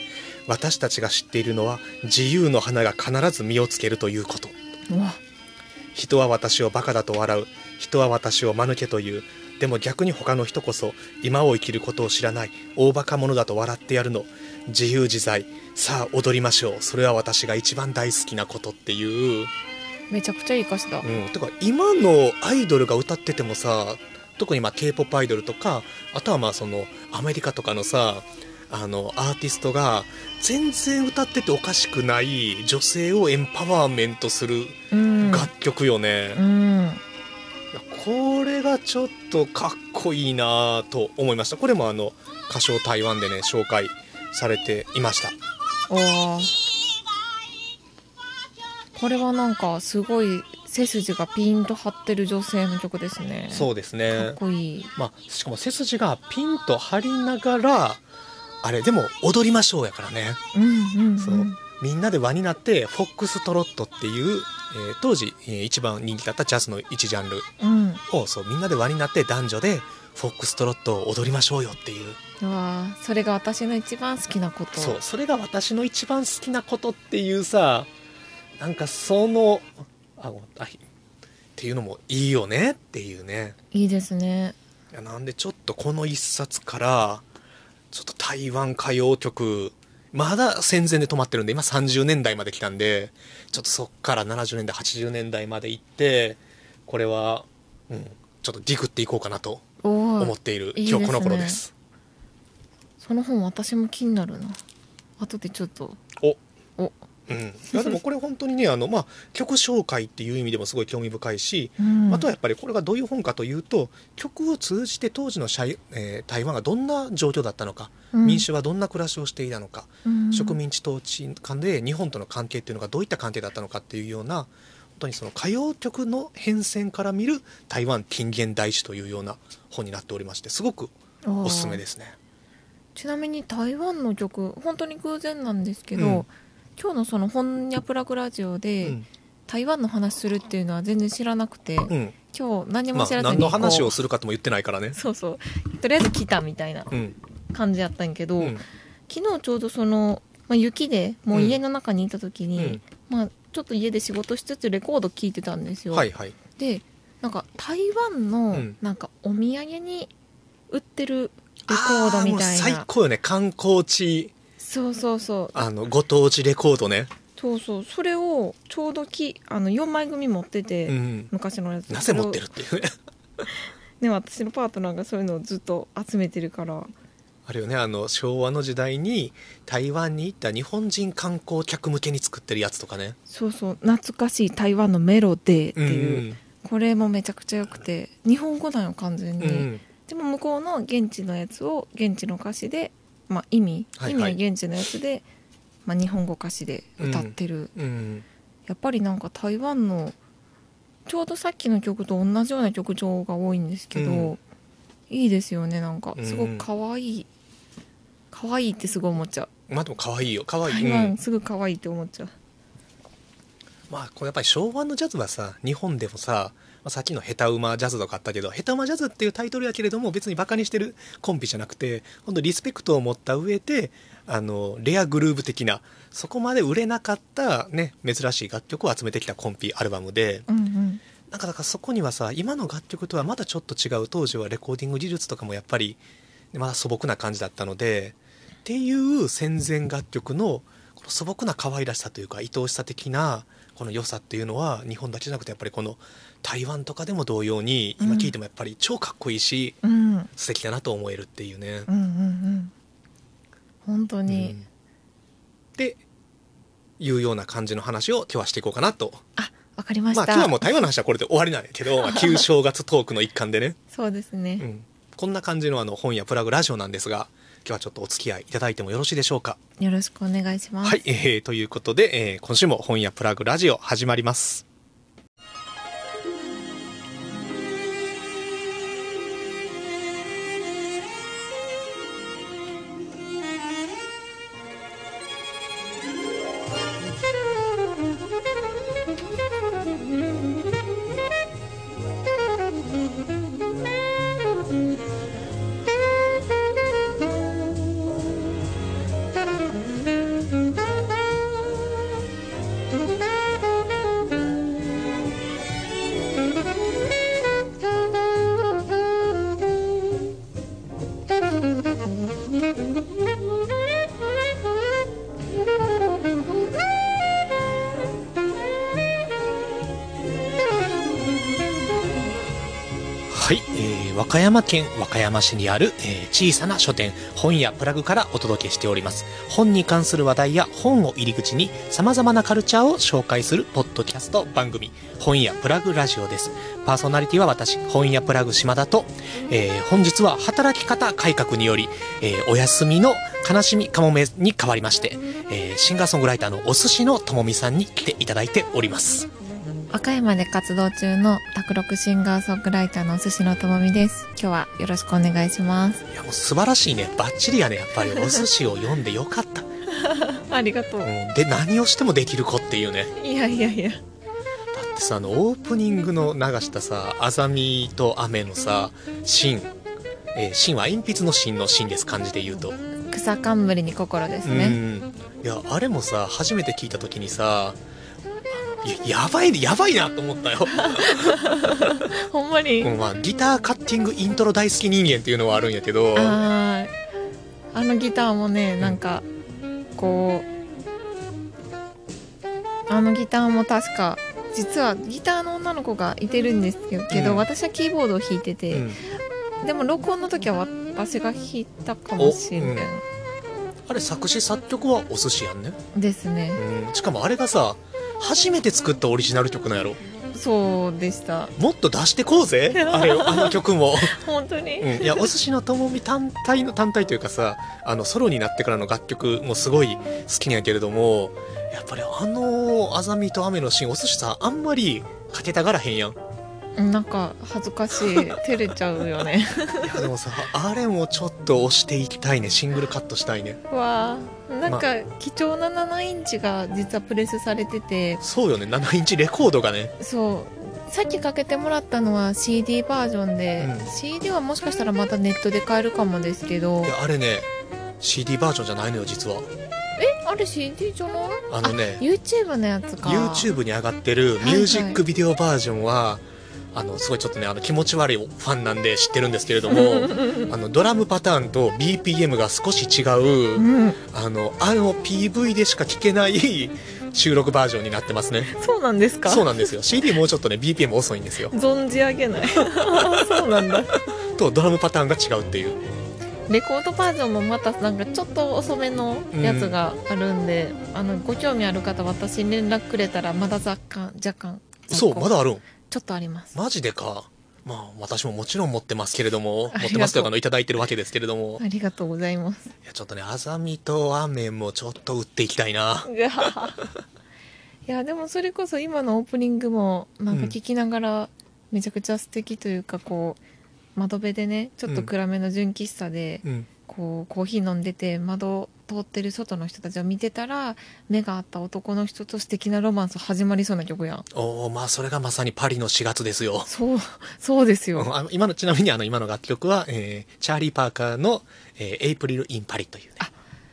私たちが知っているのは自由の花が必ず実をつけるということ。人は私をバカだと笑う。人は私を間抜けという。でも逆に他の人こそ今を生きることを知らない。大バカ者だと笑ってやるの。自由自在。さあ踊りましょう。それは私が一番大好きなことっていう、めちゃくちゃいい歌詞だ。うん、てか今のアイドルが歌っててもさ特にまあ k p o p アイドルとかあとはまあそのアメリカとかのさあのアーティストが全然歌ってておかしくない女性をエンパワーメントするうん。楽曲よね、うん。いやこれがちょっとかっこいいなと思いました。これもあの歌唱台湾でね紹介されていました。これはなんかすごい背筋がピンと張ってる女性の曲ですね。そうですかねっこいい。まあしかも背筋がピンと張りながらあれでも踊りましょうやからね。うんうん、うん、そう。みんなで輪になってフォックストロットっていう、えー当時、えー一番人気だったジャズの一ジャンル。うん。をそうみんなで輪になって男女でフォックストロットを踊りましょうよっていう。うわーそれが私の一番好きなこと。そうそれが私の一番好きなことっていうさなんかそのあごあいっていうのもいいよねっていうね。いいですね。いやなんでちょっとこの一冊からちょっと台湾歌謡曲。まだ戦前で止まってるんで今30年代まで来たんでちょっとそっから70年代80年代まで行ってこれは、うん、ちょっとディグっていこうかなと思っているいい今日この頃です。その本私も気になるな。後でちょっと。お。おうん、いやでもこれ本当にねあの、まあ、曲紹介っていう意味でもすごい興味深いし、うん。あとはやっぱりこれがどういう本かというと曲を通じて当時のシャイ、えー台湾がどんな状況だったのか、うん。民主はどんな暮らしをしていたのか、うん。植民地統治間で日本との関係っていうのがどういった関係だったのかっていうような本当にその歌謡曲の変遷から見る台湾近現代史というような本になっておりましてすごくおすすめですね。ちなみに台湾の曲本当に偶然なんですけど、うん今日のその「本屋プラグラジオで」うん。台湾の話するっていうのは全然知らなくて、うん。今日何まあ、も知らずに何の話をするかとも言ってないからね。そうそう。とりあえず来たみたいなうん。感じやったんやけど、うん。昨日ちょうどその、まあ、雪でもう家の中にいた時に、うん。まあ、ちょっと家で仕事しつつレコード聴いてたんですよ、はいはい。でなんか台湾のうん。なんかお土産に売ってるレコードみたいあーもう最な高よね。観光地そうそうそう。あのご当地レコードね、そうそう。それをちょうどきあの4枚組持ってて、うん、昔のやつ。なぜ持ってるっていうね。ね私のパートナーがそういうのをずっと集めてるから。あれよね。あの昭和の時代に台湾に行った日本人観光客向けに作ってるやつとかね。そうそう。懐かしい台湾のメロデーっていう、ん。これもめちゃくちゃ良くて。日本語なんよ完全に、うん。でも向こうの現地のやつを現地の歌詞で、まあ、意味、はいはい。意味は現地のやつで、まあ、日本語歌詞で歌ってる、うん。やっぱりなんか台湾のちょうどさっきの曲と同じような曲調が多いんですけど、うん。いいですよねなんか。うん。すごく可愛い。可愛いってすごい思っちゃう。まあでも可愛いよ。可愛い、台うん。湾すぐ可愛いって思っちゃう、まあこれやっぱり昭和のジャズはさ日本でもさ、まあ、さっきの下手馬ジャズとかあったけど下手馬ジャズっていうタイトルやけれども別にバカにしてるコンビじゃなくて本当リスペクトを持った上であのレアグルーヴ的なそこまで売れなかったね珍しい楽曲を集めてきたコンピアルバムでうんうん。なんかだからそこにはさ今の楽曲とはまたちょっと違う当時はレコーディング技術とかもやっぱりまだ素朴な感じだったのでっていう戦前楽曲のこの素朴な可愛らしさというか愛おしさ的なこの良さっていうのは日本だけじゃなくてやっぱりこの台湾とかでも同様に今聴いてもやっぱり超かっこいいし、うん。うん素敵だなと思えるっていうね。うんうん本当に、うん。っていうような感じの話を今日はしていこうかなと。あわかりました、まあ今日はもう台湾の話はこれで終わりなんやけど、まあ旧正月トークの一環でね。そうですね、うん、こんな感じのあの本やプラグラジオなんですが今日はちょっとお付き合いいただいてもよろしいでしょうか？よろしくお願いします。はい、えー、ということで、えー今週も本やプラグラジオ始まりますはい、えー和歌山県和歌山市にある、えー小さな書店本屋プラグからお届けしております。本に関する話題や本を入り口に様々なカルチャーを紹介するポッドキャスト番組本屋プラグラジオです。パーソナリティは私本屋プラグ島田と、えー本日は働き方改革により、えーお休みの悲しみかもめに変わりまして、えーシンガーソングライターのお寿司のともみさんに来ていただいております。和歌山で活動中の卓録シンガーソングライターのお寿司のともみです。今日はよろしくお願いします。いやもう素晴らしいねバッチリやねやっぱり お寿司を読んでよかった、ありがとうう。んで何をしてもできる子っていうねいやいやいや。だってさあのオープニングの流したさ「あざみと雨」のさ芯えー芯は鉛筆の芯の芯です漢字で言うと、草冠に心ですうね。んいやあれもさ初めて聞いた時にさいややばいやばいなと思ったよ、ほんまに？うんまあ、ギターカッティングイントロ大好き人間っていうのはあるんやけど。あのギターもねなんかこうあのギターも確か実はギターの女の子がいてるんですけど、うん。私はキーボードを弾いてうて、ん。でも録音の時は私が弾いたかもしれん、おうん。あれ作詞作曲はお寿司やんね、ですね。うん、しかもあれがさ初めて作ったオリジナル曲なんやろ？そうでした。もっと出してこうぜ あれあの曲も、本当に、うん、いやお寿司のともみ単体の単体というかさあのソロになってからの楽曲もすごい好きなんやけれどもやっぱりあの「あざみと雨のシーン」お寿司さあんまりかけたがらへんやん。いなんか恥ずかしい。照れちゃうよね。やでもさあれもちょっと押していきたいね。シングルカットしたいね。わあなんか貴重な7インチが実はプレスされてて。そうよね。7インチレコードがね。そう。さっきかけてもらったのは CD バージョンで、うん。CD はもしかしたらまたネットで買えるかもですけど。いやあれね CD バージョンじゃないのよ実は。えあれ CD じゃない？あのね。YouTube のやつか。YouTube に上がってるミュージックビデオバージョンは、あのすごいちょっとねあの気持ち悪いファンなんで知ってるんですけれども あのドラムパターンと BPM が少し違う、うん。あのあの PV でしか聴けない 収録バージョンになってますね。そうなんですか？そうなんですよ。CD もうちょっとね BPM 遅いんですよ。存じ上げない。そうなんだ。とドラムパターンが違うっていう。レコードバージョンもまたなんかちょっと遅めのやつがあるんで、あのご興味ある方私に連絡くれたらまだ若干若干。そうまだあるんちょっとあります。マジでか。まあ私ももちろん持ってますけれども持ってますというかあのいただいてるわけですけれども。ありがとうございます。いやちょっとねあざみと雨もちょっと売っていきたいな。いやでもそれこそ今のオープニングもなんか聞きながらめちゃくちゃ素敵というかこう窓辺でねちょっと暗めの純喫茶でうん。こうコーヒー飲んでて窓通ってる外の人たちを見てたら目が合った男の人と素敵なロマンス始まりそうな曲やん。おおまあそれがまさにパリの4月ですよ。そうそうですよ。うんあの今のちなみにあの今の楽曲は、えーチャーリー・パーカーの「えーエイプリル・イン・パリ」というね。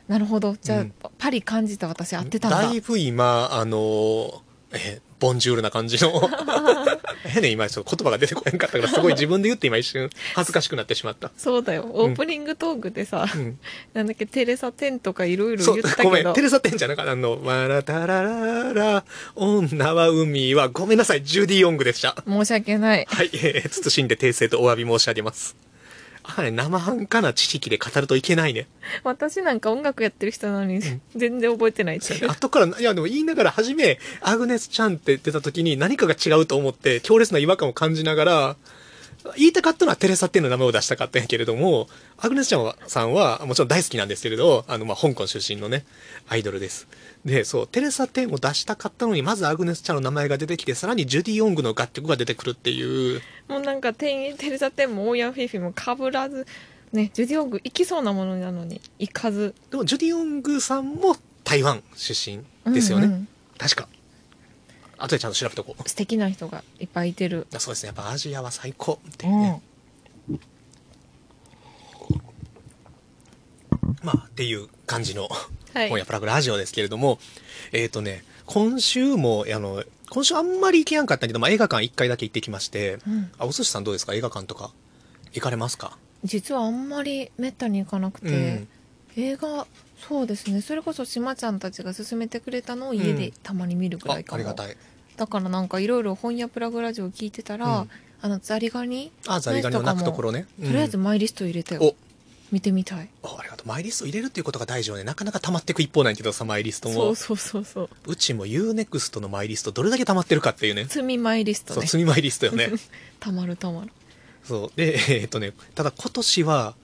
なるほど。じゃあ、うん。パリ感じた私合ってたんだ。だいぶ今あのーえーボンジュールな感じの えね今言葉が出てこなかったからすごい自分で言って今一瞬恥ずかしくなってしまった、そうだよ。オープニングトークでさ、うん、なんだっけテレサ・テンとかいろいろ言ったけど。ごめん。テレサ・テンじゃなかった。あの「わらたららら女は海は」ごめんなさい。ジュディ・オングでした。申し訳ない。はい、えー、謹んで訂正とお詫び申し上げます生半可な知識で語るといけないね。私なんか音楽やってる人なのに全然覚えてないっていう。後から、いやでも言いながら、初め、アグネスちゃんって出た時に何かが違うと思って、強烈な違和感を感じながら、言いたかったのはテレサ・テンの名前を出したかったんやけれども、アグネス・チャンさんはもちろん大好きなんですけれど、あの、まあ、香港出身のね、アイドルです。で、そう、テレサ・テンを出したかったのに、まずアグネス・チャンの名前が出てきて、さらにジュディ・オングの楽曲が出てくるっていう、もうなんかテンテレサテンもオーヤンフィフィもかぶらずねジュディオング行きそうなものなのに行かずでもジュディ・オングさんも台湾出身ですよね。うんうん確か。後でちゃんと調べとこう。素敵な人がいっぱいいてる。そうですね。やっぱアジアは最高っていううん。ね。まあ、っていう感じの、はい。今夜プラグラジオですけれども、えっ、とね、今週も、あの、今週あんまり行けやんかったけど、まあ、映画館1回だけ行ってきまして、うん。あ、お寿司さんどうですか？映画館とか行かれますか？実はあんまりめったに行かなくて、うん。映画そうですねそれこそしまちゃんたちが勧めてくれたのを家でたまに見るくあらいかも、ありがたい。だからなんかいろいろ本屋プラグラジオ聞いてたら、うんあのザリガニあ、ザリガニの鳴くところね。とりあえずうんマイリスト入れてよ、お見てみたいあありがとう。マイリスト入れるっていうことが大事よね。なかなか溜まっていく一方なんやけどさ、マイリストも。そうそうそうそううちも UNEXT のマイリストどれだけ溜まってるかっていうね。積みマイリストそう、ね積みマイリストよね。たまるたまるそう。で、えーっとね、ただ今年は、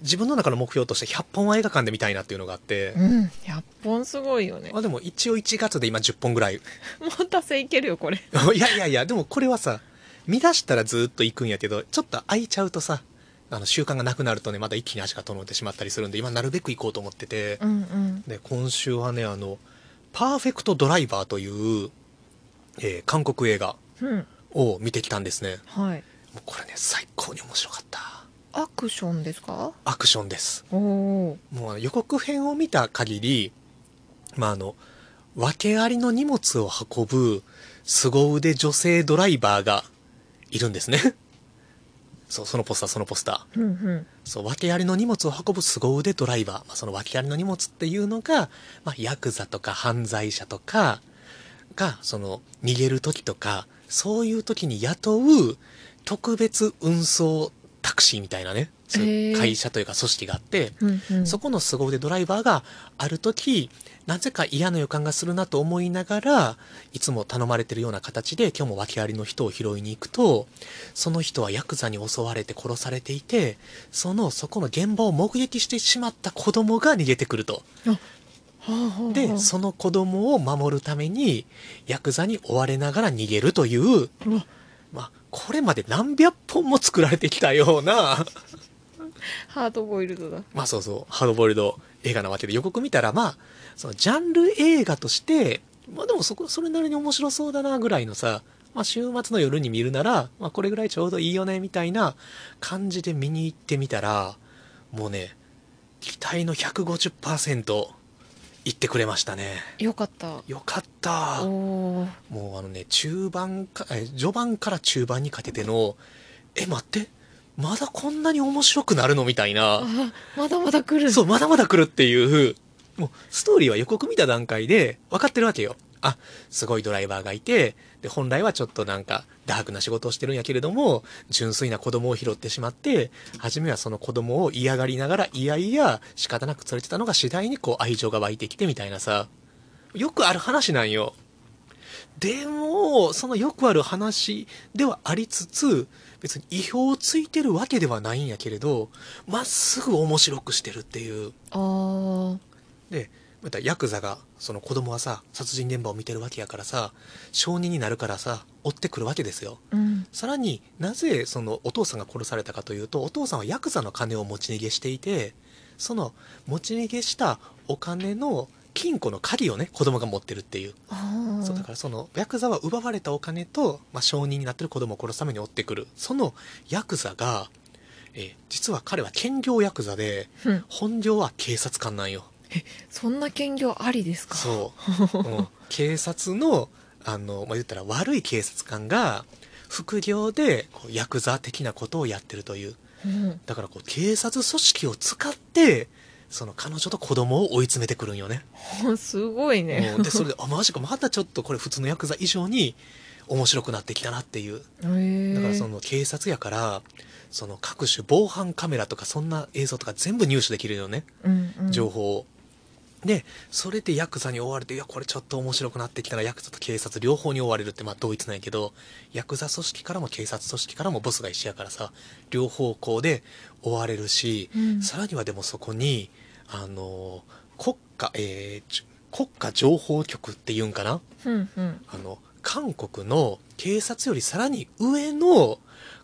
自分の中の目標として100本は映画館で見たいなっていうのがあって、うん。100本すごいよね。まあでも一応1月で今10本ぐらい。もう達成いけるよこれ。いやいやいや、でもこれはさ、見出したらずっと行くんやけど、ちょっと空いちゃうとさ、あの習慣がなくなるとね、また一気に足が遠のいてしまったりするんで、今なるべく行こうと思ってて、うんうん。で、今週はね、あの、パーフェクトドライバーという、えー韓国映画うん。を見てきたんですね。はい。もうこれね、最高に面白かった。アクションですか？アクションです。もう予告編を見た限り、まあ、あの、訳ありの荷物を運ぶ凄腕女性ドライバーがいるんですね。そう、そのポスター、そのポスター。うんうんそう、訳ありの荷物を運ぶ凄腕ドライバー。まあ、その訳ありの荷物っていうのが、まあ、ヤクザとか犯罪者とかが、その、逃げる時とか、そういう時に雇う特別運送タクシーみたいなね、そういうへー。会社というか組織があって、うんうん。そこの凄腕ドライバーがある時、なぜか嫌な予感がするなと思いながら、いつも頼まれてるような形で今日も訳ありの人を拾いに行くと、その人はヤクザに襲われて殺されていて、その、そこの現場を目撃してしまった子供が逃げてくると。で、あその子供を守るために、ヤクザに追われながら逃げるという、まあ、これまで何百本も作られてきたような、ハードボイルドだ。まあそうそう、ハードボイルド映画なわけで、予告見たら、まあ、そのジャンル映画として、まあでもそこ、それなりに面白そうだなぐらいのさ、まあ週末の夜に見るなら、まあこれぐらいちょうどいいよね、みたいな感じで見に行ってみたら、もうね、期待の150%言ってくれましたね。よかったよかった。もうあのね、中盤か、え、序盤から中盤にかけての、え、待って、まだこんなに面白くなるのみたいな。あまだまだ来るそう、まだまだ来るっていう、もう、ストーリーは予告見た段階で分かってるわけよ。あ、すごいドライバーがいて、で、本来はちょっとなんか、ダークな仕事をしてるんやけれども、純粋な子供を拾ってしまって、初めはその子供を嫌がりながら、いやいや、仕方なく連れてたのが次第にこう愛情が湧いてきてみたいなさ、よくある話なんよ。でも、そのよくある話ではありつつ、別に意表をついてるわけではないんやけれど、まっすぐ面白くしてるっていう。で、またヤクザが、その子供はさ、殺人現場を見てるわけやからさ、証人になるからさ、追ってくるわけですよ。うん。さらになぜそのお父さんが殺されたかというとお父さんはヤクザの金を持ち逃げしていてその持ち逃げしたお金の金庫の鍵をね子供が持ってるっていう。そうだからそのヤクザは奪われたお金と、まあ、証人になってる子供を殺すために追ってくる。そのヤクザが、えー実は彼は兼業ヤクザでうん。本業は警察官なんよそんな兼業ありですか？そう、うん警察の あの、まあ、言ったら悪い警察官が副業でこうヤクザ的なことをやってるという。うん。だからこう警察組織を使ってその彼女と子供を追い詰めてくるんよね。すごいね。うんでそれであマジかまたちょっとこれ普通のヤクザ以上に面白くなってきたなっていう。だからその警察やからその各種防犯カメラとかそんな映像とか全部入手できるよね。うんうん。情報を、でそれでヤクザに追われていやこれちょっと面白くなってきたらヤクザと警察両方に追われるってまあ同一なんやけどヤクザ組織からも警察組織からもボスが一緒やからさ両方向で追われるし、うん。さらにはでもそこにあの国家、えーち国家情報局っていうんかな？うんうん。あの韓国の警察よりさらに上の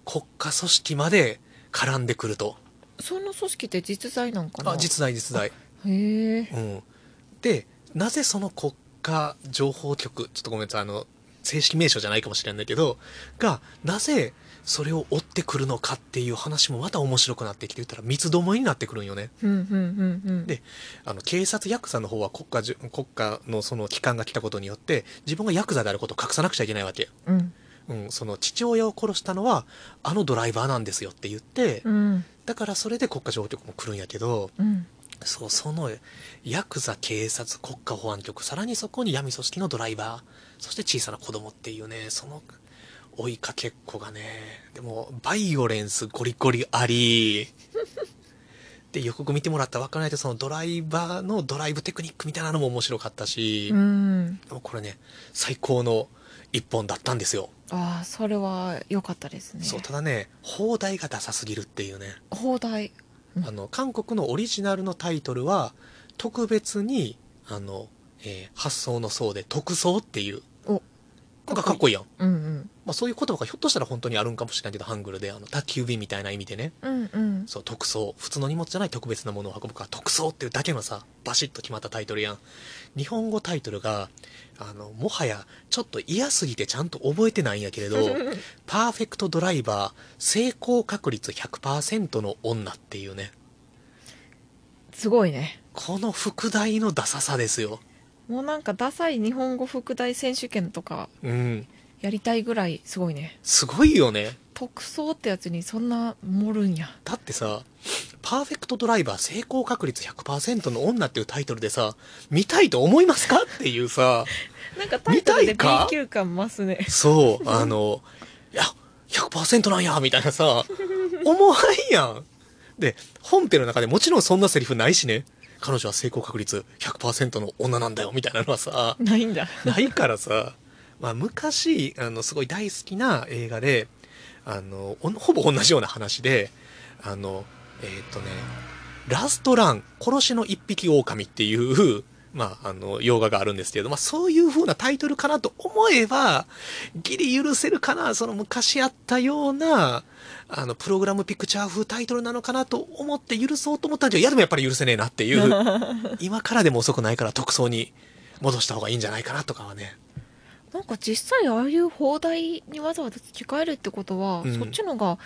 国家組織まで絡んでくると。その組織って実在なんかな？あ実在実在へえ。うん、でなぜその国家情報局ちょっとごめんなさいあの正式名称じゃないかもしれないけどがなぜそれを追ってくるのかっていう話もまた面白くなってきて言ったら三つどもえになってくるんよね。うんうんうんうん。であの警察ヤクザの方は国家じゅ国家のその機関が来たことによって自分がヤクザであることを隠さなくちゃいけないわけ、うん。うん、その父親を殺したのはあのドライバーなんですよって言ってうん。だからそれで国家情報局も来るんやけどうんそう、その、ヤクザ、警察、国家保安局、さらにそこに闇組織のドライバー、そして小さな子供っていうね、その、追いかけっこがね、でも、バイオレンスゴリゴリあり、で、予告見てもらったら分からないけど、そのドライバーのドライブテクニックみたいなのも面白かったし、うん。でもこれね、最高の一本だったんですよ。ああそれは良かったですね。そう、ただね、放題がダサすぎるっていうね。放題。うんあの韓国のオリジナルのタイトルは特別にあの、えー発想の層で特捜っていう。おなんかかっこいいやん、うんうん。まあ、そういう言葉がひょっとしたら本当にあるんかもしれないけどハングルであの宅急便みたいな意味でね。うんうん。そう特捜普通の荷物じゃない特別なものを運ぶから特捜っていうだけのさバシッと決まったタイトルやん日本語タイトルがあのもはやちょっと嫌すぎてちゃんと覚えてないんやけれど パーフェクトドライバー成功確率100%の女っていうねすごいねこの副題のダサさですよ。もうなんかダサい日本語副題選手権とかうん。やりたいぐらいすごいねすごいよね。特捜ってやつにそんな盛るんやだってさ、パーフェクトドライバー成功確率100%の女っていうタイトルでさ、見たいと思いますかっていうさ、なんかタイトルで見たい B か級感増すねそう、あの、いや、100%なんや、みたいなさ、思わんやん。で、本編の中でもちろんそんなセリフないしね。彼女は成功確率100%の女なんだよ、みたいなのはさ、ないんだないからさ、まあ、昔あのすごい大好きな映画であのおほぼ同じような話であのえーっ、とね「ラストラン殺しの一匹狼」っていう、まあ、あの洋画があるんですけど、まあ、そういう風なタイトルかなと思えばギリ許せるかなその昔あったようなあのプログラムピクチャー風タイトルなのかなと思って許そうと思ったんだけどいやでもやっぱり許せねえなっていう 今からでも遅くないから特捜に戻した方がいいんじゃないかなとかはね。なんか実際ああいう放題にわざわざ付け替えるってことは、うん。そっちのが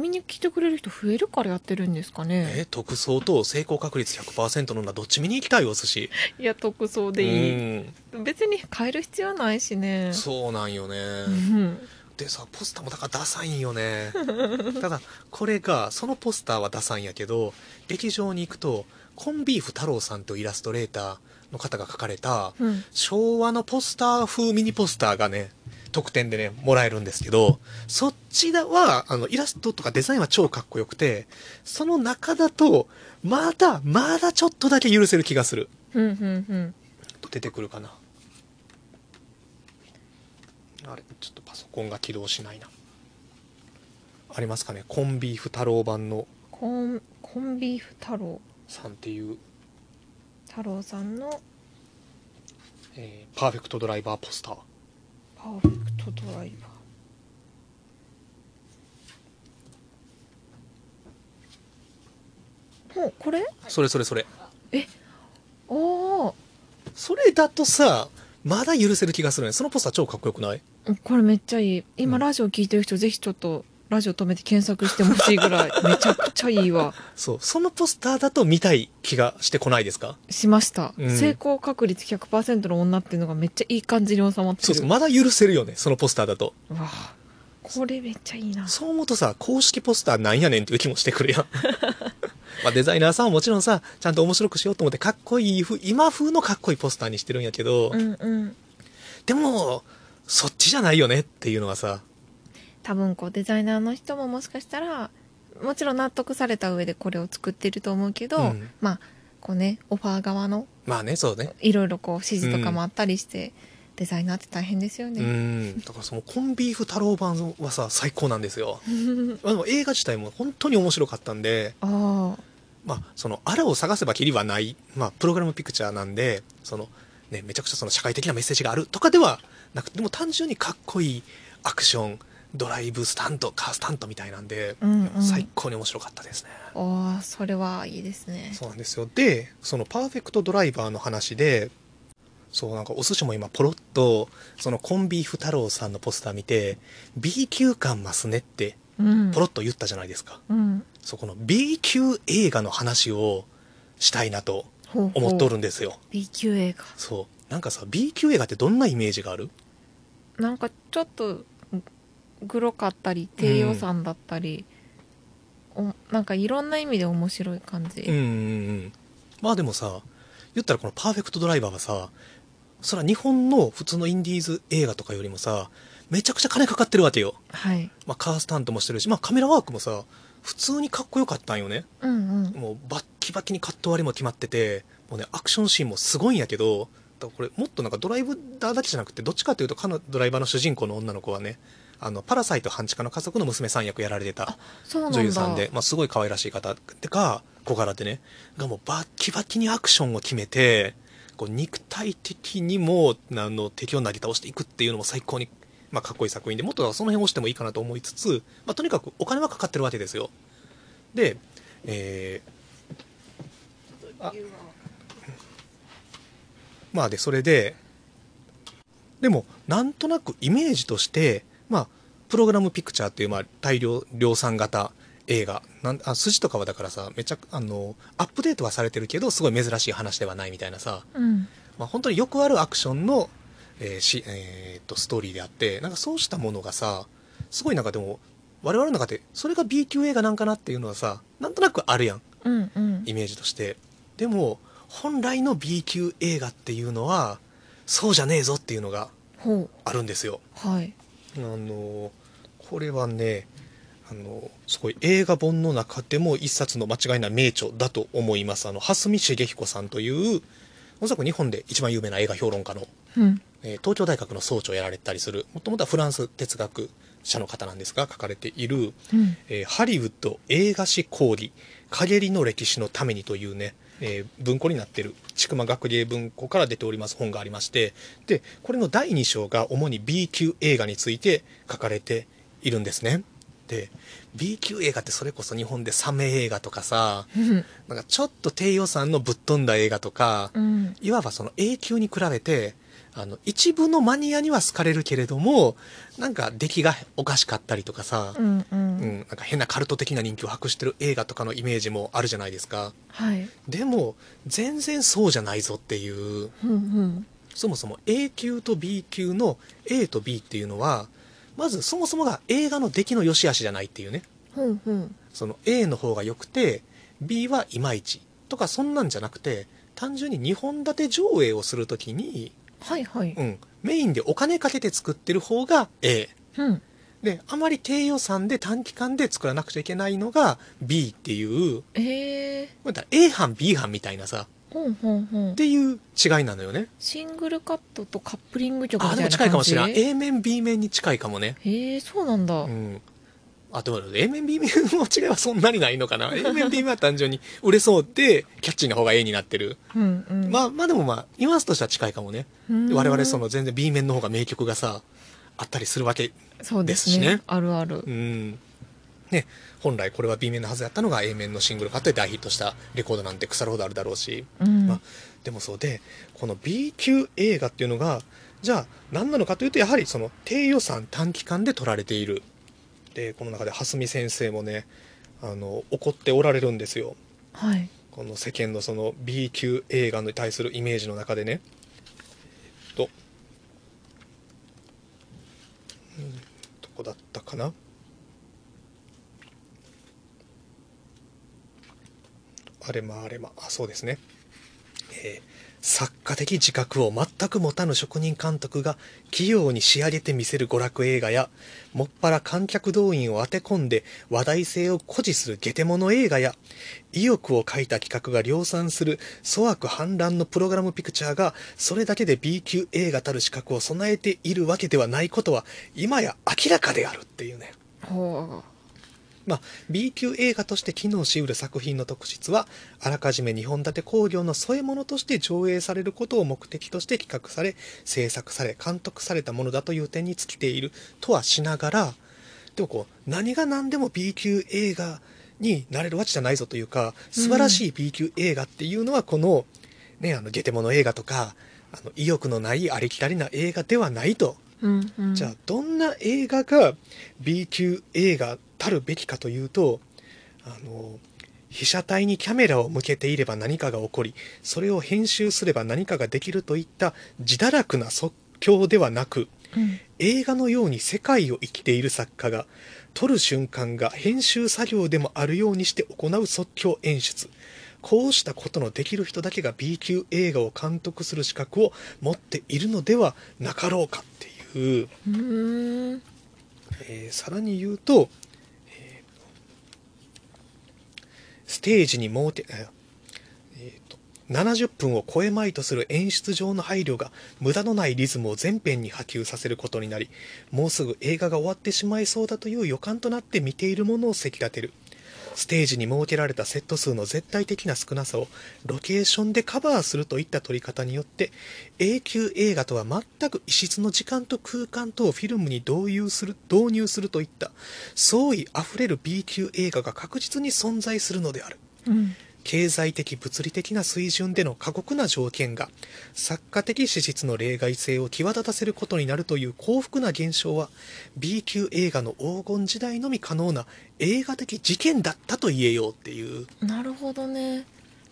見に来てくれる人増えるからやってるんですかね。え特捜と成功確率100%の女どっち見に行きたいお寿司いや特捜でいい。別に変える必要ないしね。うんそうなんよね、うん。でさポスターもだからダサいんよね。ただこれがそのポスターはダサいんやけど劇場に行くとコンビーフ太郎さんとイラストレーターの方が描かれたうん。昭和のポスター風ミニポスターがね特典でねもらえるんですけどそっちだはあのイラストとかデザインは超かっこよくてその中だとまだまだちょっとだけ許せる気がする。うんうんうん。出てくるかな。あれちょっとパソコンが起動しないな。ありますかね？コンビーフ太郎版の。コンコンビーフ太郎。さんっていう、太郎さんの。えーパーフェクトドライバーポスターパーフェクトドライバーほうこれ？それそれそれ。おおそれだとさまだ許せる気がするね。そのポスター超かっこよくない？これめっちゃいい。今うんラジオ聞いてる人、ぜひちょっとラジオ止めて検索してほしいぐらい めちゃくちゃいいわ。そう。そのポスターだと見たい気がしてこないですか？しました、うん。成功確率100%の女っていうのがめっちゃいい感じに収まってる。そうそう。まだ許せるよねそのポスターだと。わあこれめっちゃいいな。そう思うとさ公式ポスターなんやねんっていう気もしてくるやん。まあデザイナーさんはもちろんさちゃんと面白くしようと思ってかっこいい風今風のかっこいいポスターにしてるんやけど、うんうん。でもそっちじゃないよねっていうのはさ多分こうデザイナーの人ももしかしたらもちろん納得された上でこれを作ってると思うけど、うん。まあこうねオファー側のまあねそうね。いろいろこう指示とかもあったりして、デザイナーって大変ですようね、ん。だからそのコンビーフ太郎版はさ最高なんですよ。あの映画自体も本当に面白かったんでああ。まあそのあらを探せばきりはない、まあ、プログラムピクチャーなんでその、ね、めちゃくちゃその社会的なメッセージがあるとかではなくてでも単純にかっこいいアクションドライブスタントカースタントみたいなんで、うんうん。最高に面白かったですね。ああそれはいいですね。そうなんですよ。でそのパーフェクトドライバーの話でそうなんかお寿司も今ポロッとそのコンビーフ太郎さんのポスター見て B 級感増すねってうん。ポロッと言ったじゃないですか、うん。そこの B 級映画の話をしたいなとほうほう。思っとるんですよ。B 級映画。そう。なんかさ B 級映画ってどんなイメージがある？なんかちょっとグロかったり低予算だったり、おなんかいろんな意味で面白い感じ、うんうんうん。まあでもさ言ったらこの「パーフェクトドライバー」はさそれは日本の普通のインディーズ映画とかよりもさめちゃくちゃ金かかってるわけよ、はい。まあ、カースタントもしてるし、まあ、カメラワークもさ普通にかっこよかったんよね。うんうん。もうバッキバキにカット割りも決まっててもうねアクションシーンもすごいんやけどこれもっとなんかドライブダーだけじゃなくてどっちかというとかのドライバーの主人公の女の子はねあのパラサイト半地下の家族の娘さん役やられてた女優さんで、まあ、すごい可愛らしい方が小柄でね。がもうバッキバキにアクションを決めてこう肉体的にもあの敵をなぎ倒していくっていうのも最高に、まあ、かっこいい作品でもっとその辺をしてもいいかなと思いつつ、まあ、とにかくお金はかかってるわけですよ。でえーあまあでそれででもなんとなくイメージとしてまあプログラムピクチャーっていうまあ大量量産型映画。なんあ筋とかはだからさめちゃあのアップデートはされてるけどすごい珍しい話ではないみたいなさ、うん。まあ、本当によくあるアクションの、えーしえーっとストーリーであってなんかそうしたものがさすごいなんかでも我々の中でそれが B 級映画なんかなっていうのはさなんとなくあるやん。うんうん。イメージとして。でも本来の B 級映画っていうのはそうじゃねえぞっていうのがほあるんですよ。うはいあのこれはねあのすごい映画本の中でも一冊の間違いない名著だと思います。あの蓮見茂彦さんというおそらく日本で一番有名な映画評論家の、うん。えー東京大学の総長をやられたりするもともとはフランス哲学者の方なんですが書かれているうん。えーハリウッド映画史講義陰りの歴史のためにというね、えー文庫になっている千曲学芸文庫から出ております本がありましてでこれの第2章が主に B 級映画について書かれているんですね。で B 級映画ってそれこそ日本でサメ映画とかさうん。なんかちょっと低予算のぶっ飛んだ映画とか、うん。いわばその A 級に比べてあの一部のマニアには好かれるけれどもなんか出来がおかしかったりとかさ、うんううんん、なんか変なカルト的な人気を博してる映画とかのイメージもあるじゃないですか。はい。でも全然そうじゃないぞっていううんうん。そもそも A 級と B 級の A と B っていうのはまずそもそもが映画の出来の良し悪しじゃないっていうね。ほうほうその A の方が良くて B はいまいちとかそんなんじゃなくて単純に2本立て上映をするときに、はいはい。うん、メインでお金かけて作ってる方が A うん。であまり低予算で短期間で作らなくちゃいけないのが B っていう。ええまた A 班 B 班みたいなさ。ほうほうほうっていう違いなのよね。シングルカットとカップリング曲みあでもたいな感じ？近いかもしれん。A 面 B 面に近いかもね。へえそうなんだ、うんあでも A 面 B 面の違いはそんなにないのかな。A 面 B 面は単純に売れそうでキャッチーな方が A になってる、うんうん。まあまあでもまあニュアンスとしては近いかもね。うん。我々その全然 B 面の方が名曲がさあったりするわけそうですしね。あるある。うん。ね本来これは B 面のはずだったのが A 面のシングルカットで大ヒットしたレコードなんて腐るほどあるだろうし、うん、まあ、でもそうでこの B 級映画っていうのがじゃあ何なのかというとやはりその低予算短期間で撮られているでこの中で蓮見先生もねあの怒っておられるんですよ。はい。この世間のその B 級映画に対するイメージの中でね。と。うんどこだったかな。あれまあれまあそうですね。えー作家的自覚を全く持たぬ職人監督が器用に仕上げてみせる娯楽映画やもっぱら観客動員を当て込んで話題性を誇示するゲテモノ映画や意欲を書いた企画が量産する粗悪反乱のプログラムピクチャーがそれだけで B 級映画たる資格を備えているわけではないことは今や明らかであるっていうね。ほまあ、B 級映画として機能しうる作品の特質はあらかじめ2本立て興行の添え物として上映されることを目的として企画され制作され監督されたものだという点に尽きているとはしながらでもこう何が何でも B 級映画になれるわけじゃないぞというか素晴らしい B 級映画っていうのはこの,、ね、あのゲテモノ映画とかあの意欲のないありきたりな映画ではないと。う、うんうん、じゃあどんな映画が B 級映画たるべきかというとあの被写体にキャメラを向けていれば何かが起こりそれを編集すれば何かができるといった自堕落な即興ではなくうん映画のように世界を生きている作家が撮る瞬間が編集作業でもあるようにして行う即興演出こうしたことのできる人だけが B 級映画を監督する資格を持っているのではなかろうかっていううえーさらに言うと、えーステージに設け、えーえーと70分を超えまいとする演出上の配慮が無駄のないリズムを全編に波及させることになりもうすぐ映画が終わってしまいそうだという予感となって見ているものをせき立てる。ステージに設けられたセット数の絶対的な少なさをロケーションでカバーするといった撮り方によって永久映画とは全く異質の時間と空間とをフィルムに導入する導入するといった創意あふれる B 級映画が確実に存在するのである。うん。経済的物理的な水準での過酷な条件が作家的資質の例外性を際立たせることになるという幸福な現象は B 級映画の黄金時代のみ可能な映画的事件だったと言えようっていう。なるほどね。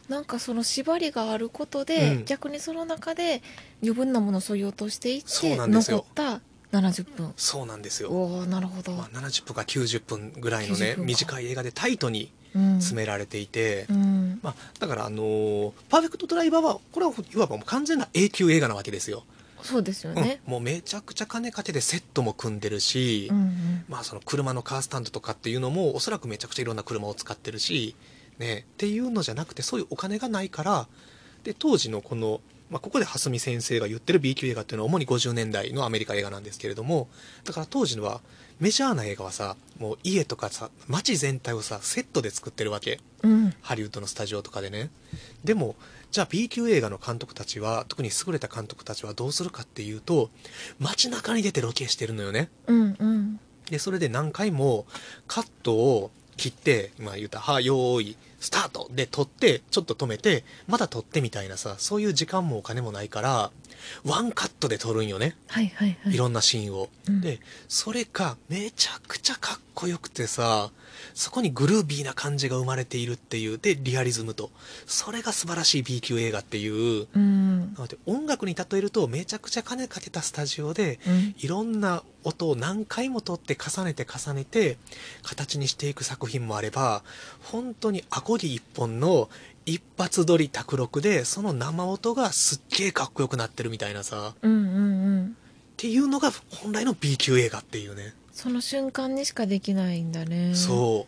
なんかその縛りがあることで、うん。逆にその中で余分なものをそぎ落としていっそうてなんですよ。残った70分。そうなんですよ、おおなるほど、まあ、70分か90分ぐらいのね90分か。短い映画でタイトにうん詰められていて、うん。まあ、だからあのーパーフェクトドライバーはこれはいわばもう完全な A 級映画なわけですよ、そうですようん。ね、もうめちゃくちゃ金かけてセットも組んでるし、うんうん。まあ、その車のカースタンドとかっていうのもおそらくめちゃくちゃいろんな車を使ってるし、ね、っていうのじゃなくてそういうお金がないからで当時のこの、まあ、ここで蓮見先生が言ってる B 級映画っていうのは主に50年代のアメリカ映画なんですけれどもだから当時のはメジャーな映画はさもう家とかさ街全体をさセットで作ってるわけ。うん。ハリウッドのスタジオとかでね。でもじゃあ B 級映画の監督たちは特に優れた監督たちはどうするかっていうと街中に出てロケしてるのよね。うんうん。でそれで何回もカットを切ってまあ言うたら「はよーいスタート!」で撮ってちょっと止めてまた撮ってみたいなさそういう時間もお金もないからワンカットで撮るんよね。はいはいはい。いろんなシーンを、うん。でそれがめちゃくちゃかっこよくてさそこにグルービーな感じが生まれているっていうでリアリズムと。それが素晴らしい B 級映画っていう。うん。なので音楽に例えるとめちゃくちゃ金かけたスタジオでうん。いろんな音を何回も撮って重ねて重ねて形にしていく作品もあれば本当にアコギ一本の一発撮り卓録でその生音がすっげえかっこよくなってるみたいなさ。うんうんうん。っていうのが本来の B 級映画っていうね、その瞬間にしかできないんだね。そ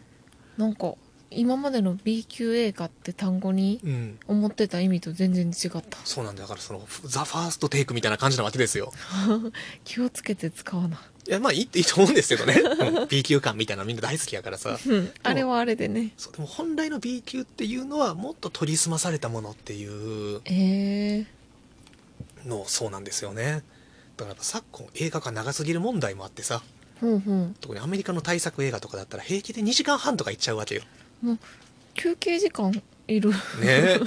う。なんか今までの B 級映画って単語にうん。思ってた意味と全然違った。そうなんだよ。だからそのザ・ファーストテイクみたいな感じなわけですよ。気をつけて使わな。いやまあいいいいと思うんですけどね、うん。B 級感みたいなのみんな大好きやからさ。うん。あれはあれでね。そうでも本来の B 級っていうのはもっと取り澄まされたものっていうええのそうなんですよね。だから昨今映画が長すぎる問題もあってさ。ほうほう。特にアメリカの大作映画とかだったら平気で2時間半とかいっちゃうわけよ休憩時間いる。ねえ。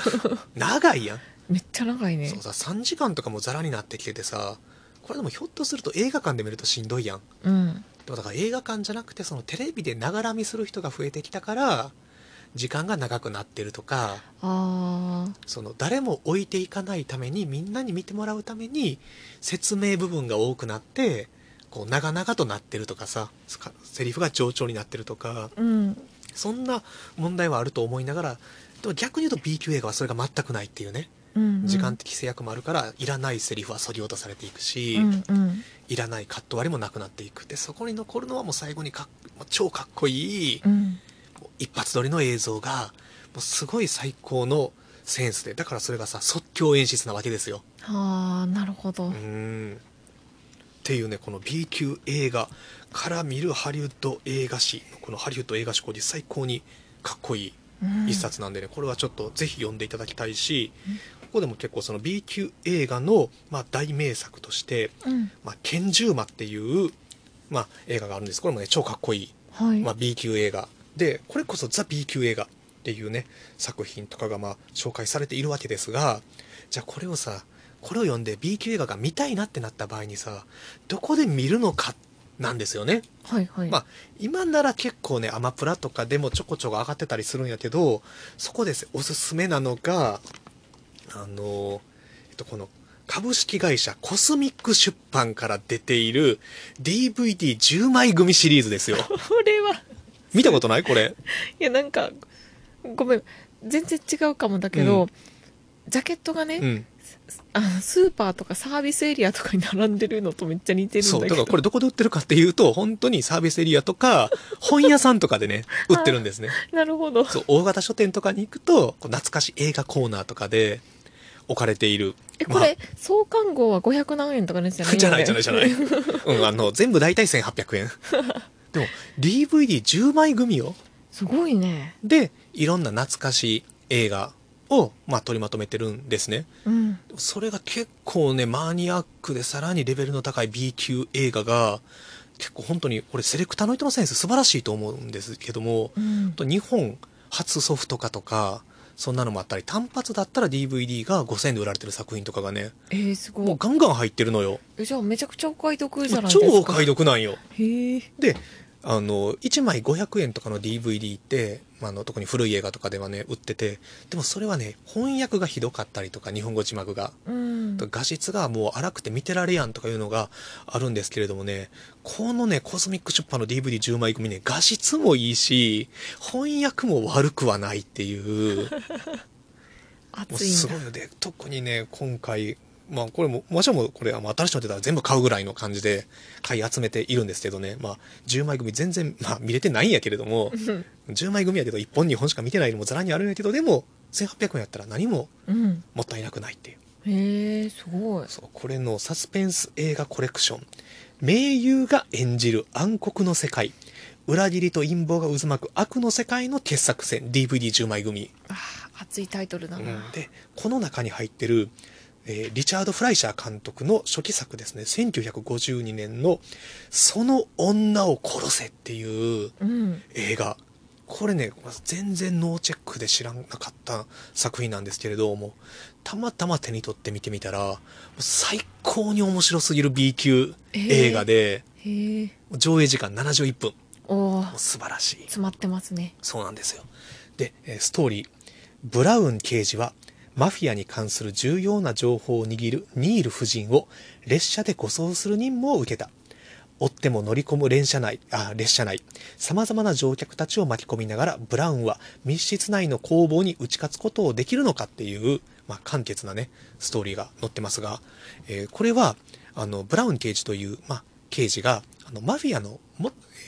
長いやん、めっちゃ長いね。そうさ3時間とかもザラになってきててさこれでもひょっとすると映画館で見るとしんどいやん。うん。でもだから映画館じゃなくてそのテレビでながら見する人が増えてきたから時間が長くなってるとかあその誰も置いていかないためにみんなに見てもらうために説明部分が多くなってこう長々となってるとかさセリフが冗長になってるとか。ーうんそんな問題はあると思いながらでも逆に言うと B 級映画はそれが全くないっていうねうんうん。時間的制約もあるからいらないセリフは削ぎ落とされていくし、うんうん。いらないカット割りもなくなっていくでそこに残るのはもう最後にか超かっこいい、うん。一発撮りの映像がもうすごい最高のセンスでだからそれがさ即興演出なわけですよ。はあなるほど、うん。っていうねこの B 級映画から見るハリウッド映画史このハリウッド映画史講義最高にかっこいいうん一冊なんでね、これはちょっとぜひ読んでいただきたいし、ここでも結構その B 級映画の、まあ、大名作としてうん「まあ、拳銃魔」っていう、まあ、映画があるんです。これもね超かっこいい、はい、まあ、B 級映画。でこれこそザ・ B 級映画っていうね作品とかがまあ紹介されているわけですがじゃあこれをさこれを読んで B 級映画が見たいなってなった場合にさどこで見るのかなんですよね。はいはい。まあ、今なら結構ねアマプラとかでもちょこちょこ上がってたりするんやけどそこですおすすめなのがあの、えっと、この株式会社コスミック出版から出ている DVD10 枚組シリーズですよ。これは。見たことない？これ。いやなんかごめん。全然違うかもだけど、うん。ジャケットがね、うんあスーパーとかサービスエリアとかに並んでるのとめっちゃ似てるんだそうけどだからこれどこで売ってるかっていうと本当にサービスエリアとか 本屋さんとかでね売ってるんですねなるほどそう大型書店とかに行くと懐かしい映画コーナーとかで置かれているまあえこれ、創刊号は500何円とかですよねじゃないじゃないじゃない。うん、あの、全部大体1800円。でも、DVD10 枚組よ。すごいねで、いろんな懐かしい映画を、まあ、取りまとめてるんですね。うんそれが結構ね、マニアックでさらにレベルの高い B 級映画が、結構本当に、これセレクターの人のセンス素晴らしいと思うんですけども、うんと日本初ソフト化とか、そんなのもあったり、単発だったら DVD が5000円で売られてる作品とかがね、えー、すごいもうガンガン入ってるのよ。えじゃあめちゃくちゃお買い得じゃないですか超お買い得なんよ。へえであの1枚500円とかの DVD って、まあ、あの特に古い映画とかではね売っててでもそれはね翻訳がひどかったりとか日本語字幕が。うん。画質がもう荒くて見てられやんとかいうのがあるんですけれどもねこのねコスミック出版の DVD10 枚組ね画質もいいし翻訳も悪くはないっていう。もう熱いすごいので特にね今回まあこれももちろんこれは新しいの出たら全部買うぐらいの感じで買い集めているんですけどね。まあ10枚組全然、まあ、見れてないんやけれども 10枚組やけど1本2本しか見てないのもざらにあるんやけどでも1800円やったら何もうん。もったいなくないっていう。へえすごい。そうこれのサスペンス映画コレクション。名優が演じる暗黒の世界。裏切りと陰謀が渦巻く悪の世界の傑作選 DVD10 枚組。あー熱いタイトルだな、うん。でこの中に入ってる、えーリチャード・フライシャー監督の初期作ですね。1952年の「その女を殺せ」っていううん。映画。これね全然ノーチェックで知らなかった作品なんですけれどもたまたま手に取って見てみたら最高に面白すぎる B 級映画で、上映時間71分。お素晴らしい。詰まってますね。そうなんですよ。で、えーストーリー。ブラウン刑事は、マフィアに関する重要な情報を握るニール夫人を列車で護送する任務を受けた。追っても乗り込む列車内、あ、列車内。様々な乗客たちを巻き込みながら、ブラウンは密室内の攻防に打ち勝つことをできるのかっていう、まあ、簡潔なね、ストーリーが載ってますが、えーこれは、あの、ブラウン刑事という、まあ、刑事が、あの、マフィアの、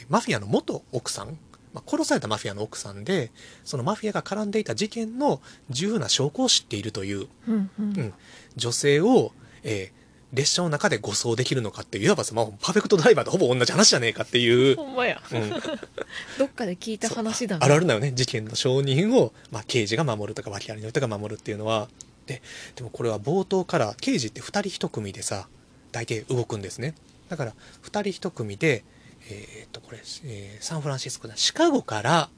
マフィアの元奥さん、まあ、殺されたマフィアの奥さんで、そのマフィアが絡んでいた事件の重要な証拠を知っているという、うんうん。うん、女性を、えー列車の中で護送できるのかっていう、いわばさ、まあ、パーフェクトドライバーとほぼ同じ話じゃねえかっていう、ほんまや。うん、どっかで聞いた話だな。あるあるなよね事件の証人を、まあ、刑事が守るとか脇ありの人が守るっていうのは。ででもこれは冒頭から刑事って2人1組でさ大体動くんですね。だから2人1組でえーっとこれ、えーサンフランシスコだ。シカゴから、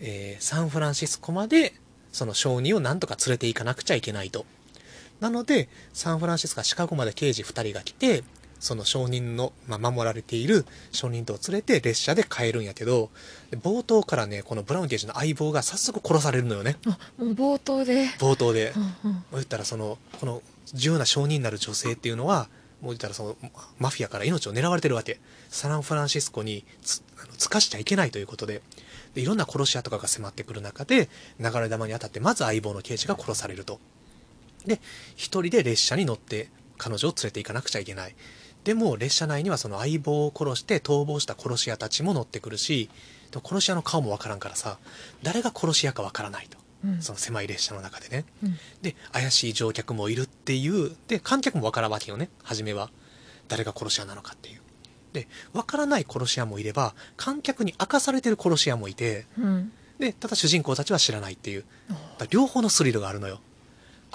えーサンフランシスコまでその証人をなんとか連れて行かなくちゃいけないと。なのでサンフランシスコからシカゴまで刑事2人が来てその証人の、まあ、守られている証人とを連れて列車で帰るんやけどで冒頭からねこのブラウン刑事の相棒が早速殺されるのよね。あもう冒頭で。冒頭で。うんうん。言ったらそのこの重要な証人になる女性っていうのはもう言ったらそのマフィアから命を狙われてるわけ。サンフランシスコにつあのつかしちゃいけないということで。でいろんな殺し屋とかが迫ってくる中で流れ弾に当たってまず相棒の刑事が殺されると。で一人で列車に乗って彼女を連れて行かなくちゃいけない。でも列車内にはその相棒を殺して逃亡した殺し屋たちも乗ってくるし殺し屋の顔もわからんからさ誰が殺し屋かわからないと。その狭い列車の中でね。うん。で怪しい乗客もいるっていう。で観客もわからんわけよね。初めは。誰が殺し屋なのかっていう。でわからない殺し屋もいれば観客に明かされてる殺し屋もいてうん。でただ主人公たちは知らないっていう。両方のスリルがあるのよ。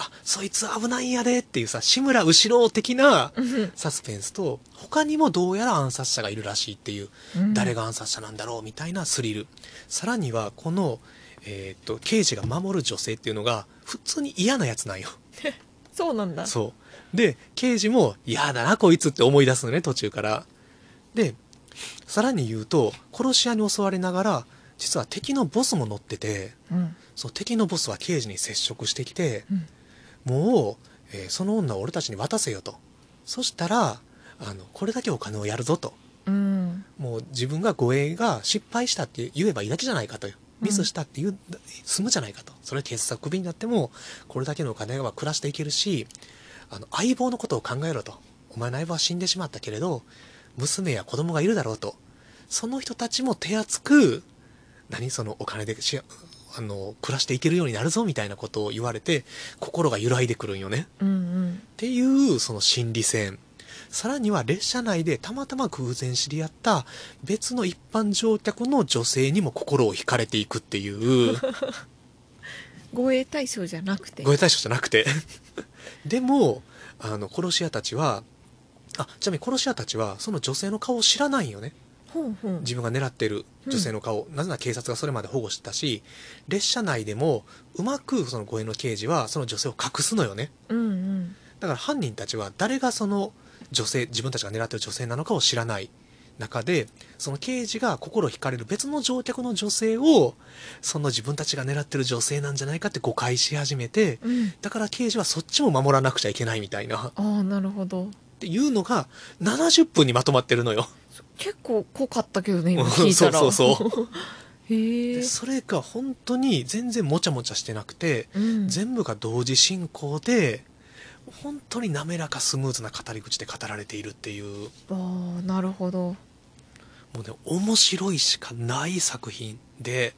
あそいつ危ないんやでっていうさ志村後ろ的なうん。サスペンスと他にもどうやら暗殺者がいるらしいっていう。うん。誰が暗殺者なんだろうみたいなスリル。さらにはこの、えーっと刑事が守る女性っていうのが普通に嫌なやつなんよ。そうなんだ。そう。で刑事も嫌だなこいつって思い出すのね途中から。でさらに言うと殺し屋に襲われながら実は敵のボスも乗っててうん。そう敵のボスは刑事に接触してきてうん。もう、えーその女を俺たちに渡せよと。そしたらあのこれだけお金をやるぞと。うん。もう自分が護衛が失敗したって言えばいいだけじゃないかというミスしたって言う、済むじゃないかと。それは警察がクビになってもこれだけのお金は暮らしていけるしあの相棒のことを考えろと。お前の相棒は死んでしまったけれど娘や子供がいるだろうと。その人たちも手厚く何そのお金でしあの暮らしていけるようになるぞみたいなことを言われて心が揺らいでくるんよね。うんうん。っていうその心理戦さらには列車内でたまたま偶然知り合った別の一般乗客の女性にも心を惹かれていくっていう。護衛対象じゃなくて。護衛対象じゃなくて。でもあの殺し屋たちはあちなみに殺し屋たちはその女性の顔を知らないんよね。ほうほう。自分が狙ってる女性の顔、なぜなら警察がそれまで保護してたし列車内でもうまくその護衛の刑事はその女性を隠すのよね。うんうん。だから犯人たちは誰がその女性自分たちが狙ってる女性なのかを知らない中でその刑事が心惹かれる別の乗客の女性をその自分たちが狙ってる女性なんじゃないかって誤解し始めてうん。だから刑事はそっちも守らなくちゃいけないみたいな。っああなるほど。ていうのが70分にまとまってるのよ。結構濃かったけどね今聞いたら。そうそうそう。へえでそれが本当に全然もちゃもちゃしてなくてうん。全部が同時進行で本当に滑らかスムーズな語り口で語られているっていう。ああなるほど。もうね面白いしかない作品で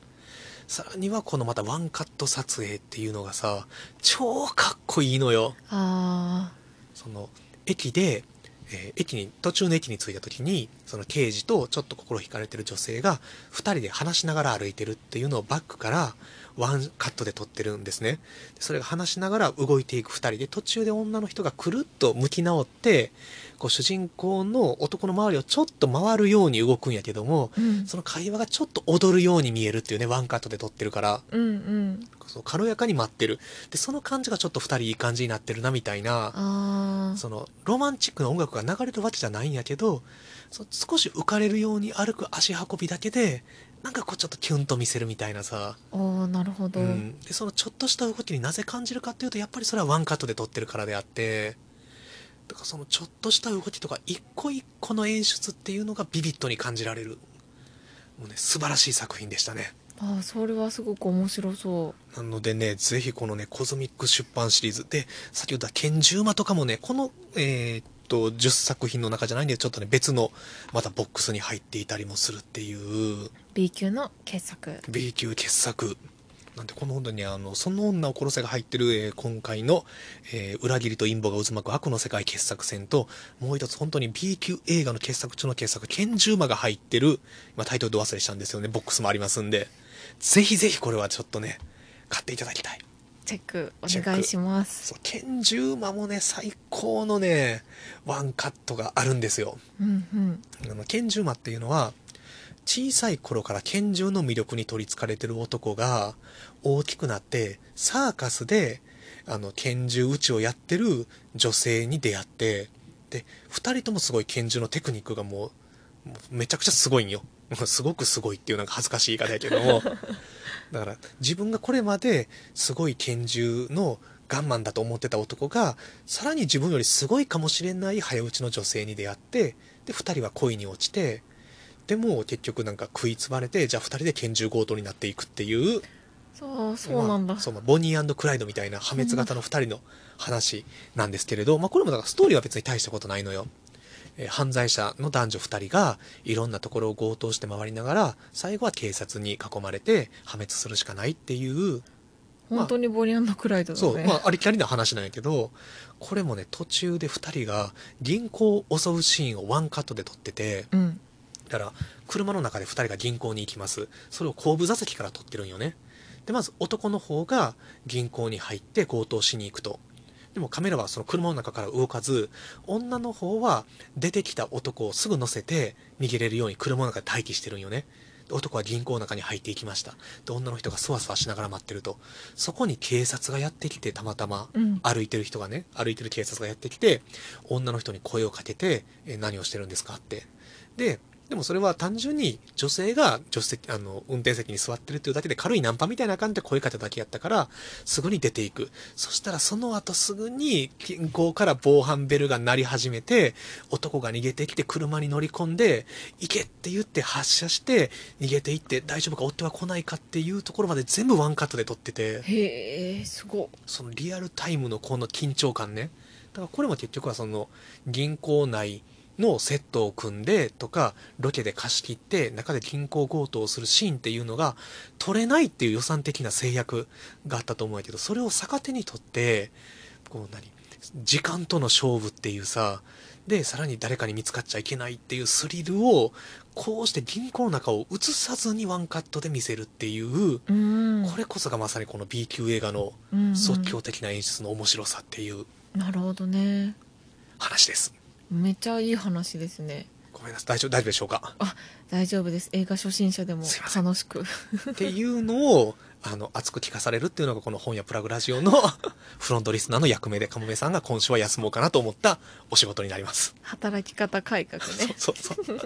さらにはこのまたワンカット撮影っていうのがさ超かっこいいのよ。あその駅で、えー駅に途中の駅に着いた時にその刑事とちょっと心惹かれてる女性が2人で話しながら歩いてるっていうのをバックからワンカットで撮ってるんですね。でそれが話しながら動いていく2人で途中で女の人がくるっと向き直ってこう主人公の男の周りをちょっと回るように動くんやけどもあうん。その会話がちょっと踊るように見えるっていうねワンカットで撮ってるから。うんうん。そう軽やかに待ってる。でその感じがちょっと2人いい感じになってるなみたいなそのロマンチックな音楽が流れるわけじゃないんやけどそ少し浮かれるように歩く足運びだけでなんかこうちょっとキュンと見せるみたいなさ、ああなるほど、うん、でそのちょっとした動きになぜ感じるかっていうとやっぱりそれはワンカットで撮ってるからであって。だからそのちょっとした動きとか一個一個の演出っていうのがビビッドに感じられる。もうね素晴らしい作品でしたね。ああそれはすごく面白そなのでね、ぜひこのね、コズミック出版シリーズ。で、先ほどは拳銃馬とかもね、この、えーっと、10作品の中じゃないんで、ちょっとね、別の、またボックスに入っていたりもするっていう、う B 級の傑作 B 級傑作。なんで、この本当にあの、その女を殺せが入ってる、えー今回の、えー裏切りと陰謀が渦巻く悪の世界傑作戦と、もう一つ本当に B 級映画の傑作中の傑作、拳銃馬が入ってる、今タイトルど忘れしたんですよね、ボックスもありますんで、ぜひぜひこれはちょっとね、買っていただきたい。チェックお願いします。そう拳銃馬もね最高のねワンカットがあるんですよ。うんうん。あの拳銃馬っていうのは小さい頃から拳銃の魅力に取りつかれてる男が大きくなってサーカスであの拳銃撃ちをやってる女性に出会ってで2人ともすごい拳銃のテクニックがもうもうめちゃくちゃすごいんよすごくすごいっていうなんか恥ずかしい言い方やけども。だから自分がこれまですごい拳銃のガンマンだと思ってた男がさらに自分よりすごいかもしれない早打ちの女性に出会ってで2人は恋に落ちてでも結局なんか食いつばれてじゃあ2人で拳銃強盗になっていくっていう。そうそうなんだ、まあそうまあボニークライドみたいな破滅型の2人の話なんですけれど、まあ、これもだからストーリーは別に大したことないのよ。えー犯罪者の男女2人がいろんなところを強盗して回りながら最後は警察に囲まれて破滅するしかないっていう本当にボリアンド・クライドだそう、ね、まあ、ありきたりな話なんやけどこれもね途中で2人が銀行を襲うシーンをワンカットで撮っててうん。だから車の中で2人が銀行に行きます。それを後部座席から撮ってるんよね。でまず男の方が銀行に入って強盗しに行くとでもカメラはその車の中から動かず女の方は出てきた男をすぐ乗せて逃げれるように車の中で待機してるんよね。で男は銀行の中に入っていきました。で女の人がそわそわしながら待ってると。そこに警察がやってきてたまたまうん。歩いてる人がね歩いてる警察がやってきて女の人に声をかけて「え何をしてるんですか?」って。ででもそれは単純に女性が助手席あの運転席に座ってるっていうだけで軽いナンパみたいな感じで声かけただけやったからすぐに出ていく。そしたらその後すぐに銀行から防犯ベルが鳴り始めて男が逃げてきて車に乗り込んで行けって言って発車して逃げていって大丈夫か追っては来ないかっていうところまで全部ワンカットで撮ってて。へえすごっそのリアルタイムのこの緊張感ね。だからこれも結局はその銀行内のセットを組んでとかロケで貸し切って中で銀行強盗をするシーンっていうのが取れないっていう予算的な制約があったと思うんやけどそれを逆手にとってこう何時間との勝負っていうさでさらに誰かに見つかっちゃいけないっていうスリルをこうして銀行の中を映さずにワンカットで見せるっていううん。これこそがまさにこの B 級映画の即興的な演出の面白さっていうなるほどね。話です。めっちゃいい話ですね。ごめんなさい、大丈夫、大丈夫でしょうか？あ大丈夫です。映画初心者でも楽しく。っていうのを、あの、熱く聞かされるっていうのがこの本屋プラグラジオの フロントリスナーの役目で、かもめさんが今週は休もうかなと思ったお仕事になります。働き方改革ね。そうそう。そう。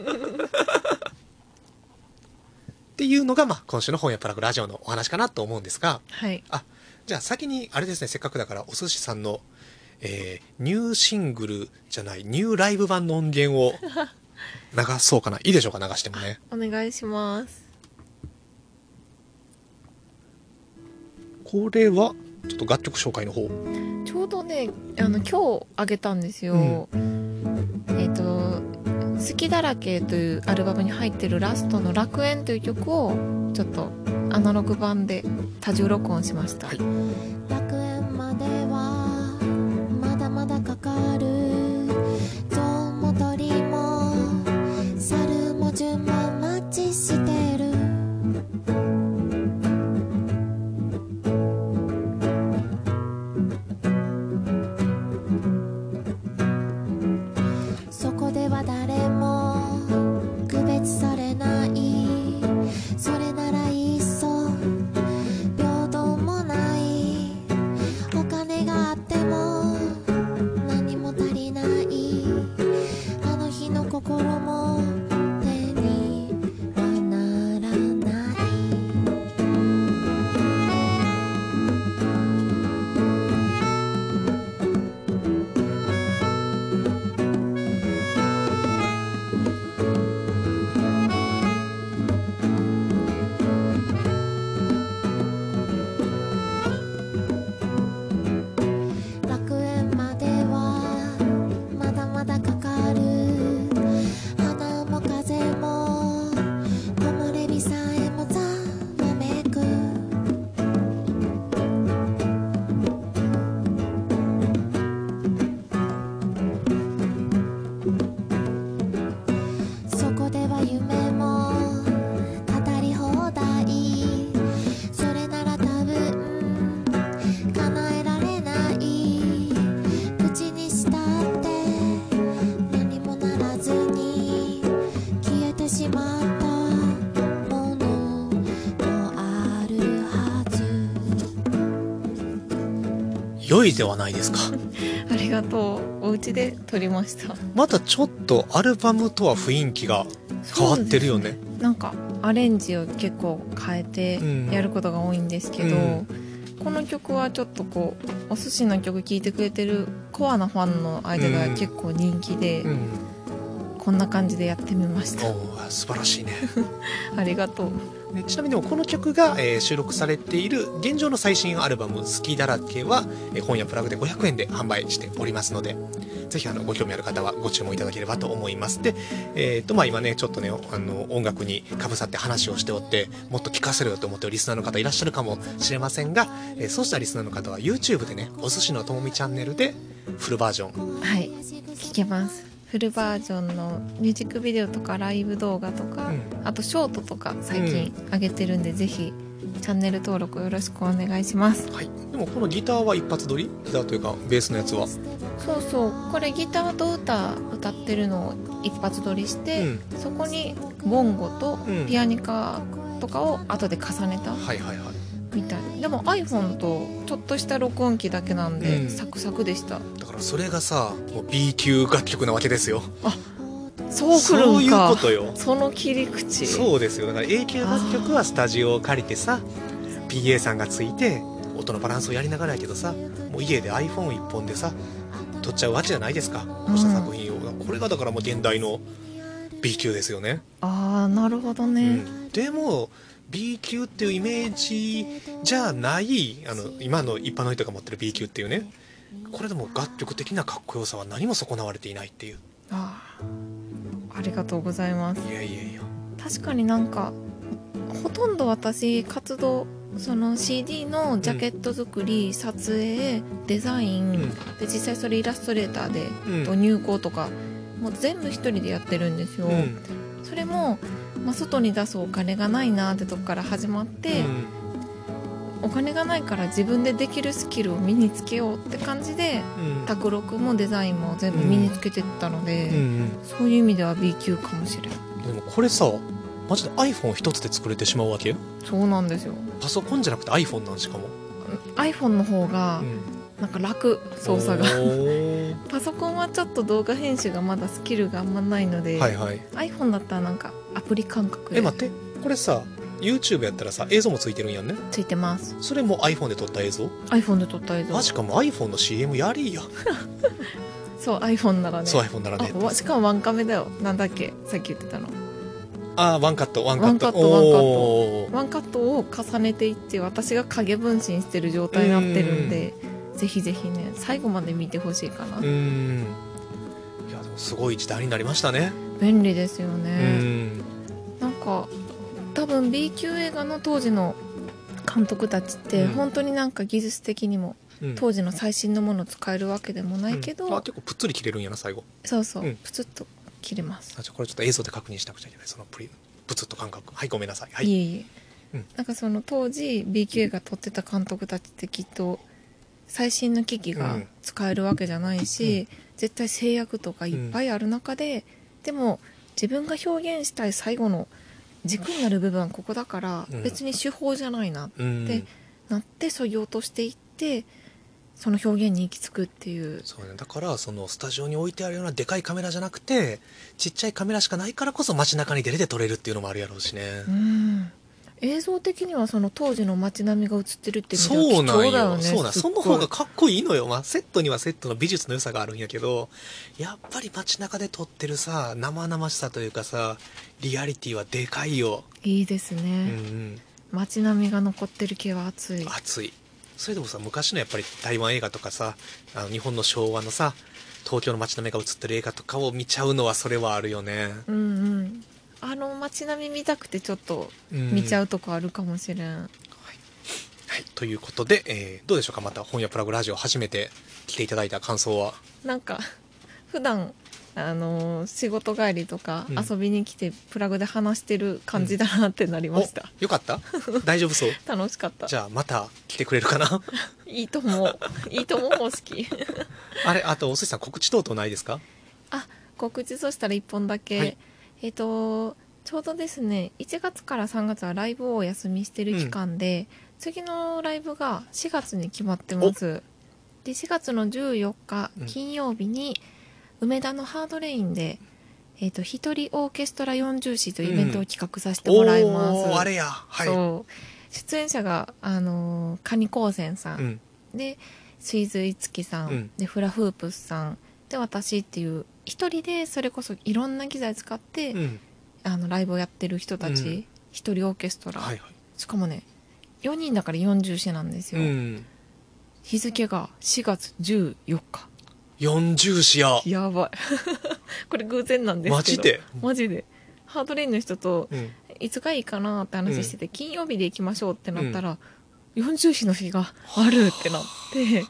っていうのが、まあ、今週の本屋プラグラジオのお話かなと思うんですが、はい。あ、じゃあ先に、あれですね、せっかくだから、お寿司さんの、えーニューシングルじゃない、ニューライブ版の音源を 流そうかな。いいでしょうか、流してもね。お願いします。これは、ちょっと楽曲紹介の方。ちょうどねあの今日あげたんですよ、えっ、と「好きだらけ」というアルバムに入ってるラストの「楽園」という曲をちょっとアナログ版で多重録音しました、はいかかるいではないですか。ありがとうお家で撮りましたまたちょっとアルバムとは雰囲気が変わってるよね。そうですなんかアレンジを結構変えてうんやることが多いんですけど、うんこの曲はちょっとこうお寿司の曲聴いてくれてるコアなファンの間では結構人気で、うん。こんな感じでやってみました素晴らしいね。ありがとうでちなみにこの曲が、えー収録されている現状の最新アルバム「好きだらけは」えー本屋プラグで500円で販売しておりますのでぜひあのご興味ある方はご注文いただければと思います。で、えーとまあ、今ねちょっとねあの音楽にかぶさって話をしておってもっと聴かせろよと思ってるリスナーの方いらっしゃるかもしれませんが、えーそうしたリスナーの方は YouTube でねお寿司のともみチャンネルでフルバージョン。はい聞けます。フルバージョンのミュージックビデオとかライブ動画とか、うん。あとショートとか最近上げてるんで、ぜひチャンネル登録よろしくお願いします。はい、でもこのギターは一発撮りギターというかベースのやつは？そうそう。これギターと歌歌ってるのを一発撮りして、うん。そこにボンゴとうん。ピアニカとかを後で重ねた。はいはいはいみたい。でも iPhone とちょっとした録音機だけなんで、うん。サクサクでした。だからそれがさもう B 級楽曲なわけですよ。そうくるそういうんかことよ。その切り口。そうですよ。だから A 級楽曲はスタジオを借りてさ PA さんがついて音のバランスをやりながらやけどさもう家で iPhone1 本でさ撮っちゃうわけじゃないですか。こうした作品を、これがだからもう現代の B 級ですよね、ああなるほどうね、ん、でも B 級っていうイメージじゃないあの今の一般の人が持ってる B 級っていうね。これでも楽曲的なかっこよさは何も損なわれていないっていう。ああありがとうございます。いやいやいや。確かになんかほとんど私活動その CD のジャケット作り、撮影デザイン、うん。で実際それイラストレーターで、うん。と入稿とかもう全部一人でやってるんですよ、うん。それも、まあ、外に出すお金がないなってとこから始まって、うん。お金がないから自分でできるスキルを身につけようって感じでうん。卓録もデザインも全部身につけてったので、うんうん。そういう意味では B 級かもしれん。でもこれさマジで iPhone 一つで作れてしまうわけそうなんですよ。パソコンじゃなくて iPhone なんしかも、iPhone の方がうんなんか楽操作が。パソコンはちょっと動画編集がまだスキルがあんまないので、はいはい。iPhone だったらなんかアプリ感覚で。え待って。これさ YouTube やったらさ映像もついてるんやんね。ついてます。それも iPhone で撮った映像？iPhone で撮った映像。マジかもう iPhone の CM やりや、そう iPhone ならね。そう iPhone ならね。しかもワンカメだよ。なんだっけ？さっき言ってたの。ああワンカットワンカット。ワンカットワンカット。ワンカットを重ねていって私が影分身してる状態になってるんでぜひぜひね最後まで見てほしいかな、うーん。いやでもすごい時代になりましたね。便利ですよね、うん。なんか多分 B 級映画の当時の監督たちってうん。本当になんか技術的にもうん。当時の最新のものを使えるわけでもないけど、うん。あ結構ぷっつり切れるんやな最後。そうそう、うん。プツッと切れます、あじゃあこれちょっと映像で確認しなくちゃいけない。そのプリプツッと感覚。はいごめんなさい。はい。い、えいえ、うん。なんかその当時 B 級映画撮ってた監督たちってきっと最新の機器がうん。使えるわけじゃないし、絶対制約とかいっぱいある中で、でも自分が表現したい最後の軸になる部分はここだから、うん。別に手法じゃないなうん。でなってそぎ落としていってその表現に行き着くっていう。そうね。だからそのスタジオに置いてあるようなでかいカメラじゃなくてちっちゃいカメラしかないからこそ街中に出れて撮れるっていうのもあるやろうしね、うん映像的にはその当時の街並みが映ってるってそうなんよ。ねよそうなその方がかっこいいのよ、まあ、セットにはセットの美術の良さがあるんやけどやっぱり街中で撮ってるさ生々しさというかさリアリティはでかいよ、いいですうんうね、ん、街並みが残ってる系は熱い。熱い。それでもさ昔のやっぱり台湾映画とかさあの日本の昭和のさ東京の街並みが映ってる映画とかを見ちゃうのはそれはあるよね、うんうんあの街並み見たくてちょっと見ちゃうとこあるかもしれん、はい、ということで、えーどうでしょうか？また本屋プラグラジオ初めて来ていただいた感想は？なんか 普段あのー仕事帰りとかうん。遊びに来てプラグで話してる感じだなってなりました、およかった？大丈夫そう？楽しかった。じゃあまた来てくれるかな？いいと思う。いいと思うも好きあれあとおすしさん告知等々ないですか？あ告知そしたら1本だけ、はいえっ、とちょうどですね1月から3月はライブをお休みしてる期間で、次のライブが4月に決まってます。で4月の14日うん。金曜日に梅田のハードレインで、えっと一人オーケストラ40詞というイベントを企画させてもらいます、おーあれや。はい。出演者があのーカニ高専さん、うん。でシーズイツキさん、うん。でフラフープスさんで私っていう一人でそれこそいろんな機材使って、うん。あのライブをやってる人たち一人オーケストラ、はいはい。しかもね4人だから40詩なんですよ、うん。日付が4月14日。40詩ややばい。これ偶然なんですけど。マジで？マジで。ハードレインの人とうん。いつがいいかなって話してて、金曜日で行きましょうってなったら、40詩の日があるってなって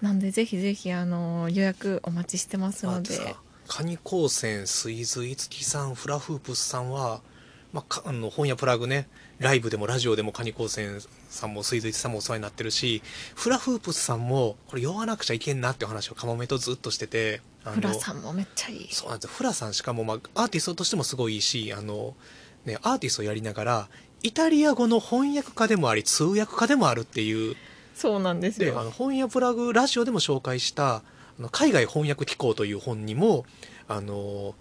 なんでぜひぜひあの予約お待ちしてますので。カニ高専水髄月さんフラフープスさんは、まあ、かあの本屋プラグねライブでもラジオでもカニ高専さんも水髄さんもお世話になってるしフラフープスさんもこれ酔わなくちゃいけんなって話をカモメとずっとしててフラさんもめっちゃいい。そうなんですよ。フラさんしかも、まあ、アーティストとしてもすごいいいしあの、ね、アーティストをやりながらイタリア語の翻訳家でもあり通訳家でもあるっていうそうなんですよ。であの本屋プラグラジオでも紹介したあの海外翻訳機構という本にもあの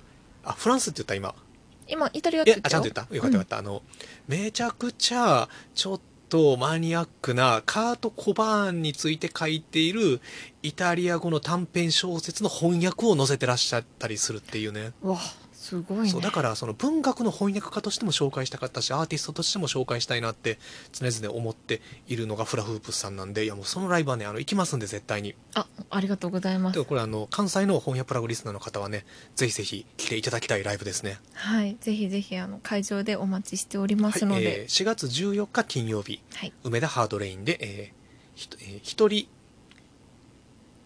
あフランスって言った今。今イタリアってえ言ったよ。あちゃんと言った。よかったよかった、あのめちゃくちゃちょっとマニアックなカート・コバーンについて書いているイタリア語の短編小説の翻訳を載せてらっしゃったりするっていうね。うん、わすごいね。そうだからその文学の翻訳家としても紹介したかったしアーティストとしても紹介したいなって常々思っているのがフラフープスさんなんでいやもうそのライブはねあの行きますんで絶対に。あありがとうございます。これあの関西の翻訳プラグリスナーの方はねぜひぜひ来ていただきたいライブですね。はいぜひぜひあの会場でお待ちしておりますのはいえでー4月14日金曜日。はい。梅田ハードレインで、えーひとえー一人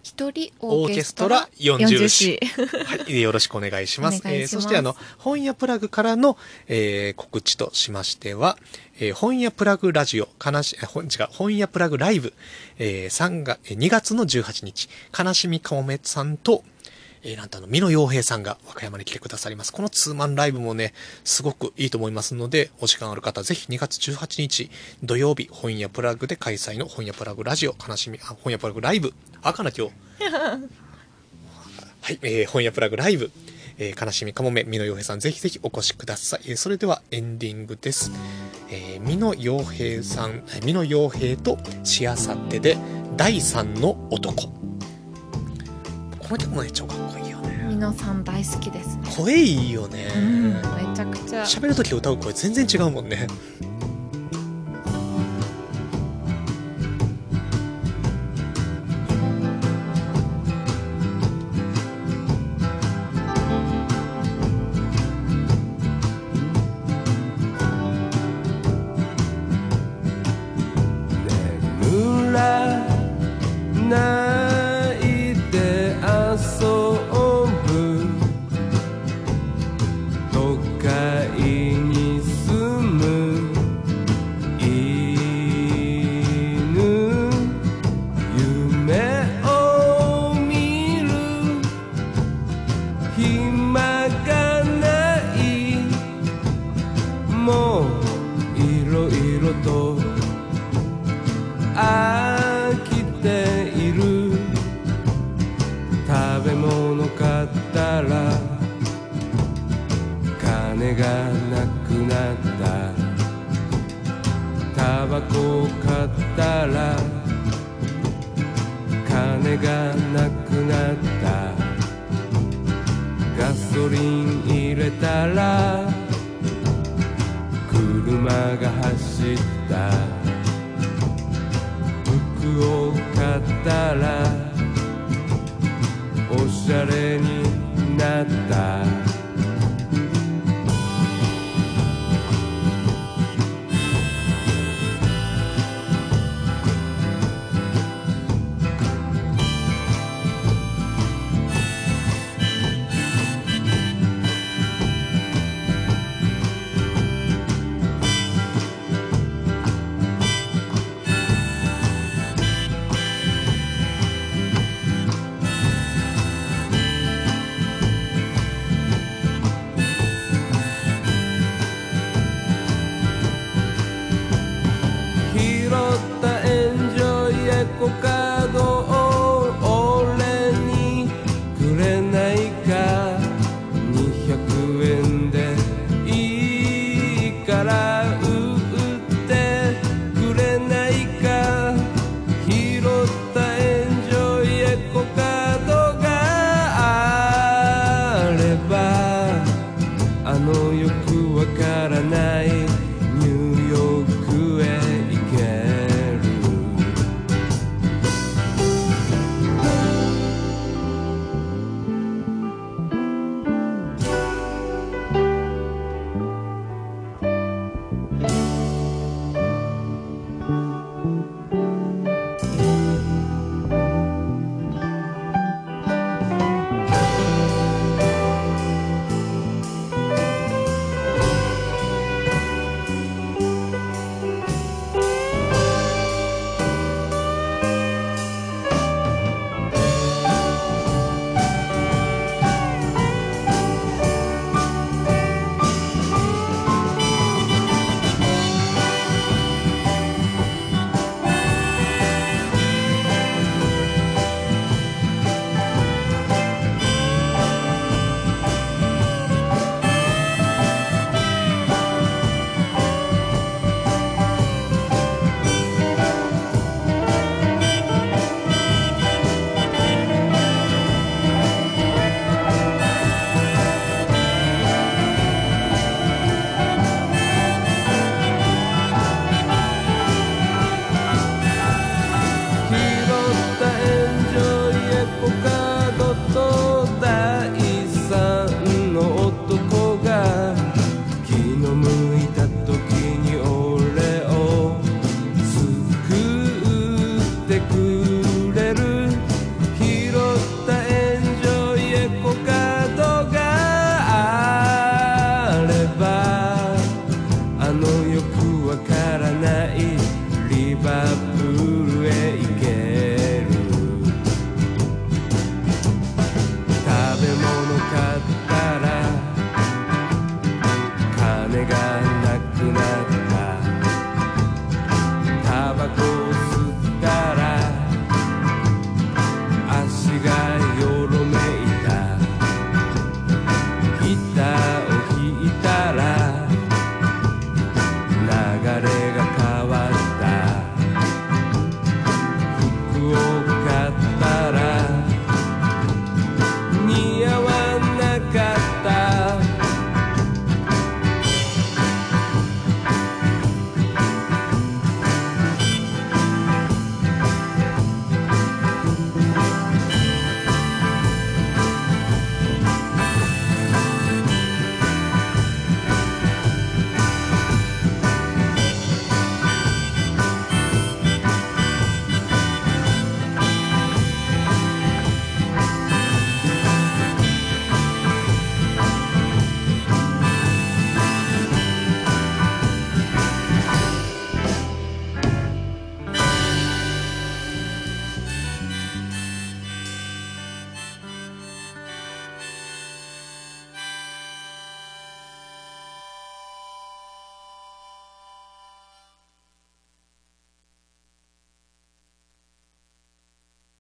一人オオーーケストララ40 40詩詩はい、よろしくお願いします。ます。えーそしてあの、本屋プラグからの、えー告知としましては、えー本屋プラグラジオ、悲し、えーほん違う、本屋プラグライブ、えー3が、えー2月の18日、悲しみかもめさんと、えーなんとあの、美濃洋平さんが和歌山に来てくださります。このツーマンライブもね、すごくいいと思いますので、お時間ある方、ぜひ2月18日、土曜日、本屋プラグで開催の本屋プラグラジオ、悲しみ、あ本屋プラグライブ、あかな今日。はい、えー本屋プラグライブ、えー悲しみかもめ、美濃洋平さん、ぜひぜひお越しください。えーそれではエンディングです。えー、美濃洋平さん、美濃洋平としあさってで、第三の男。この曲もね、超かっこいいよね。皆さん大好きですね声いいよね。うんめちゃくちゃ喋るとき歌う声全然違うもんね。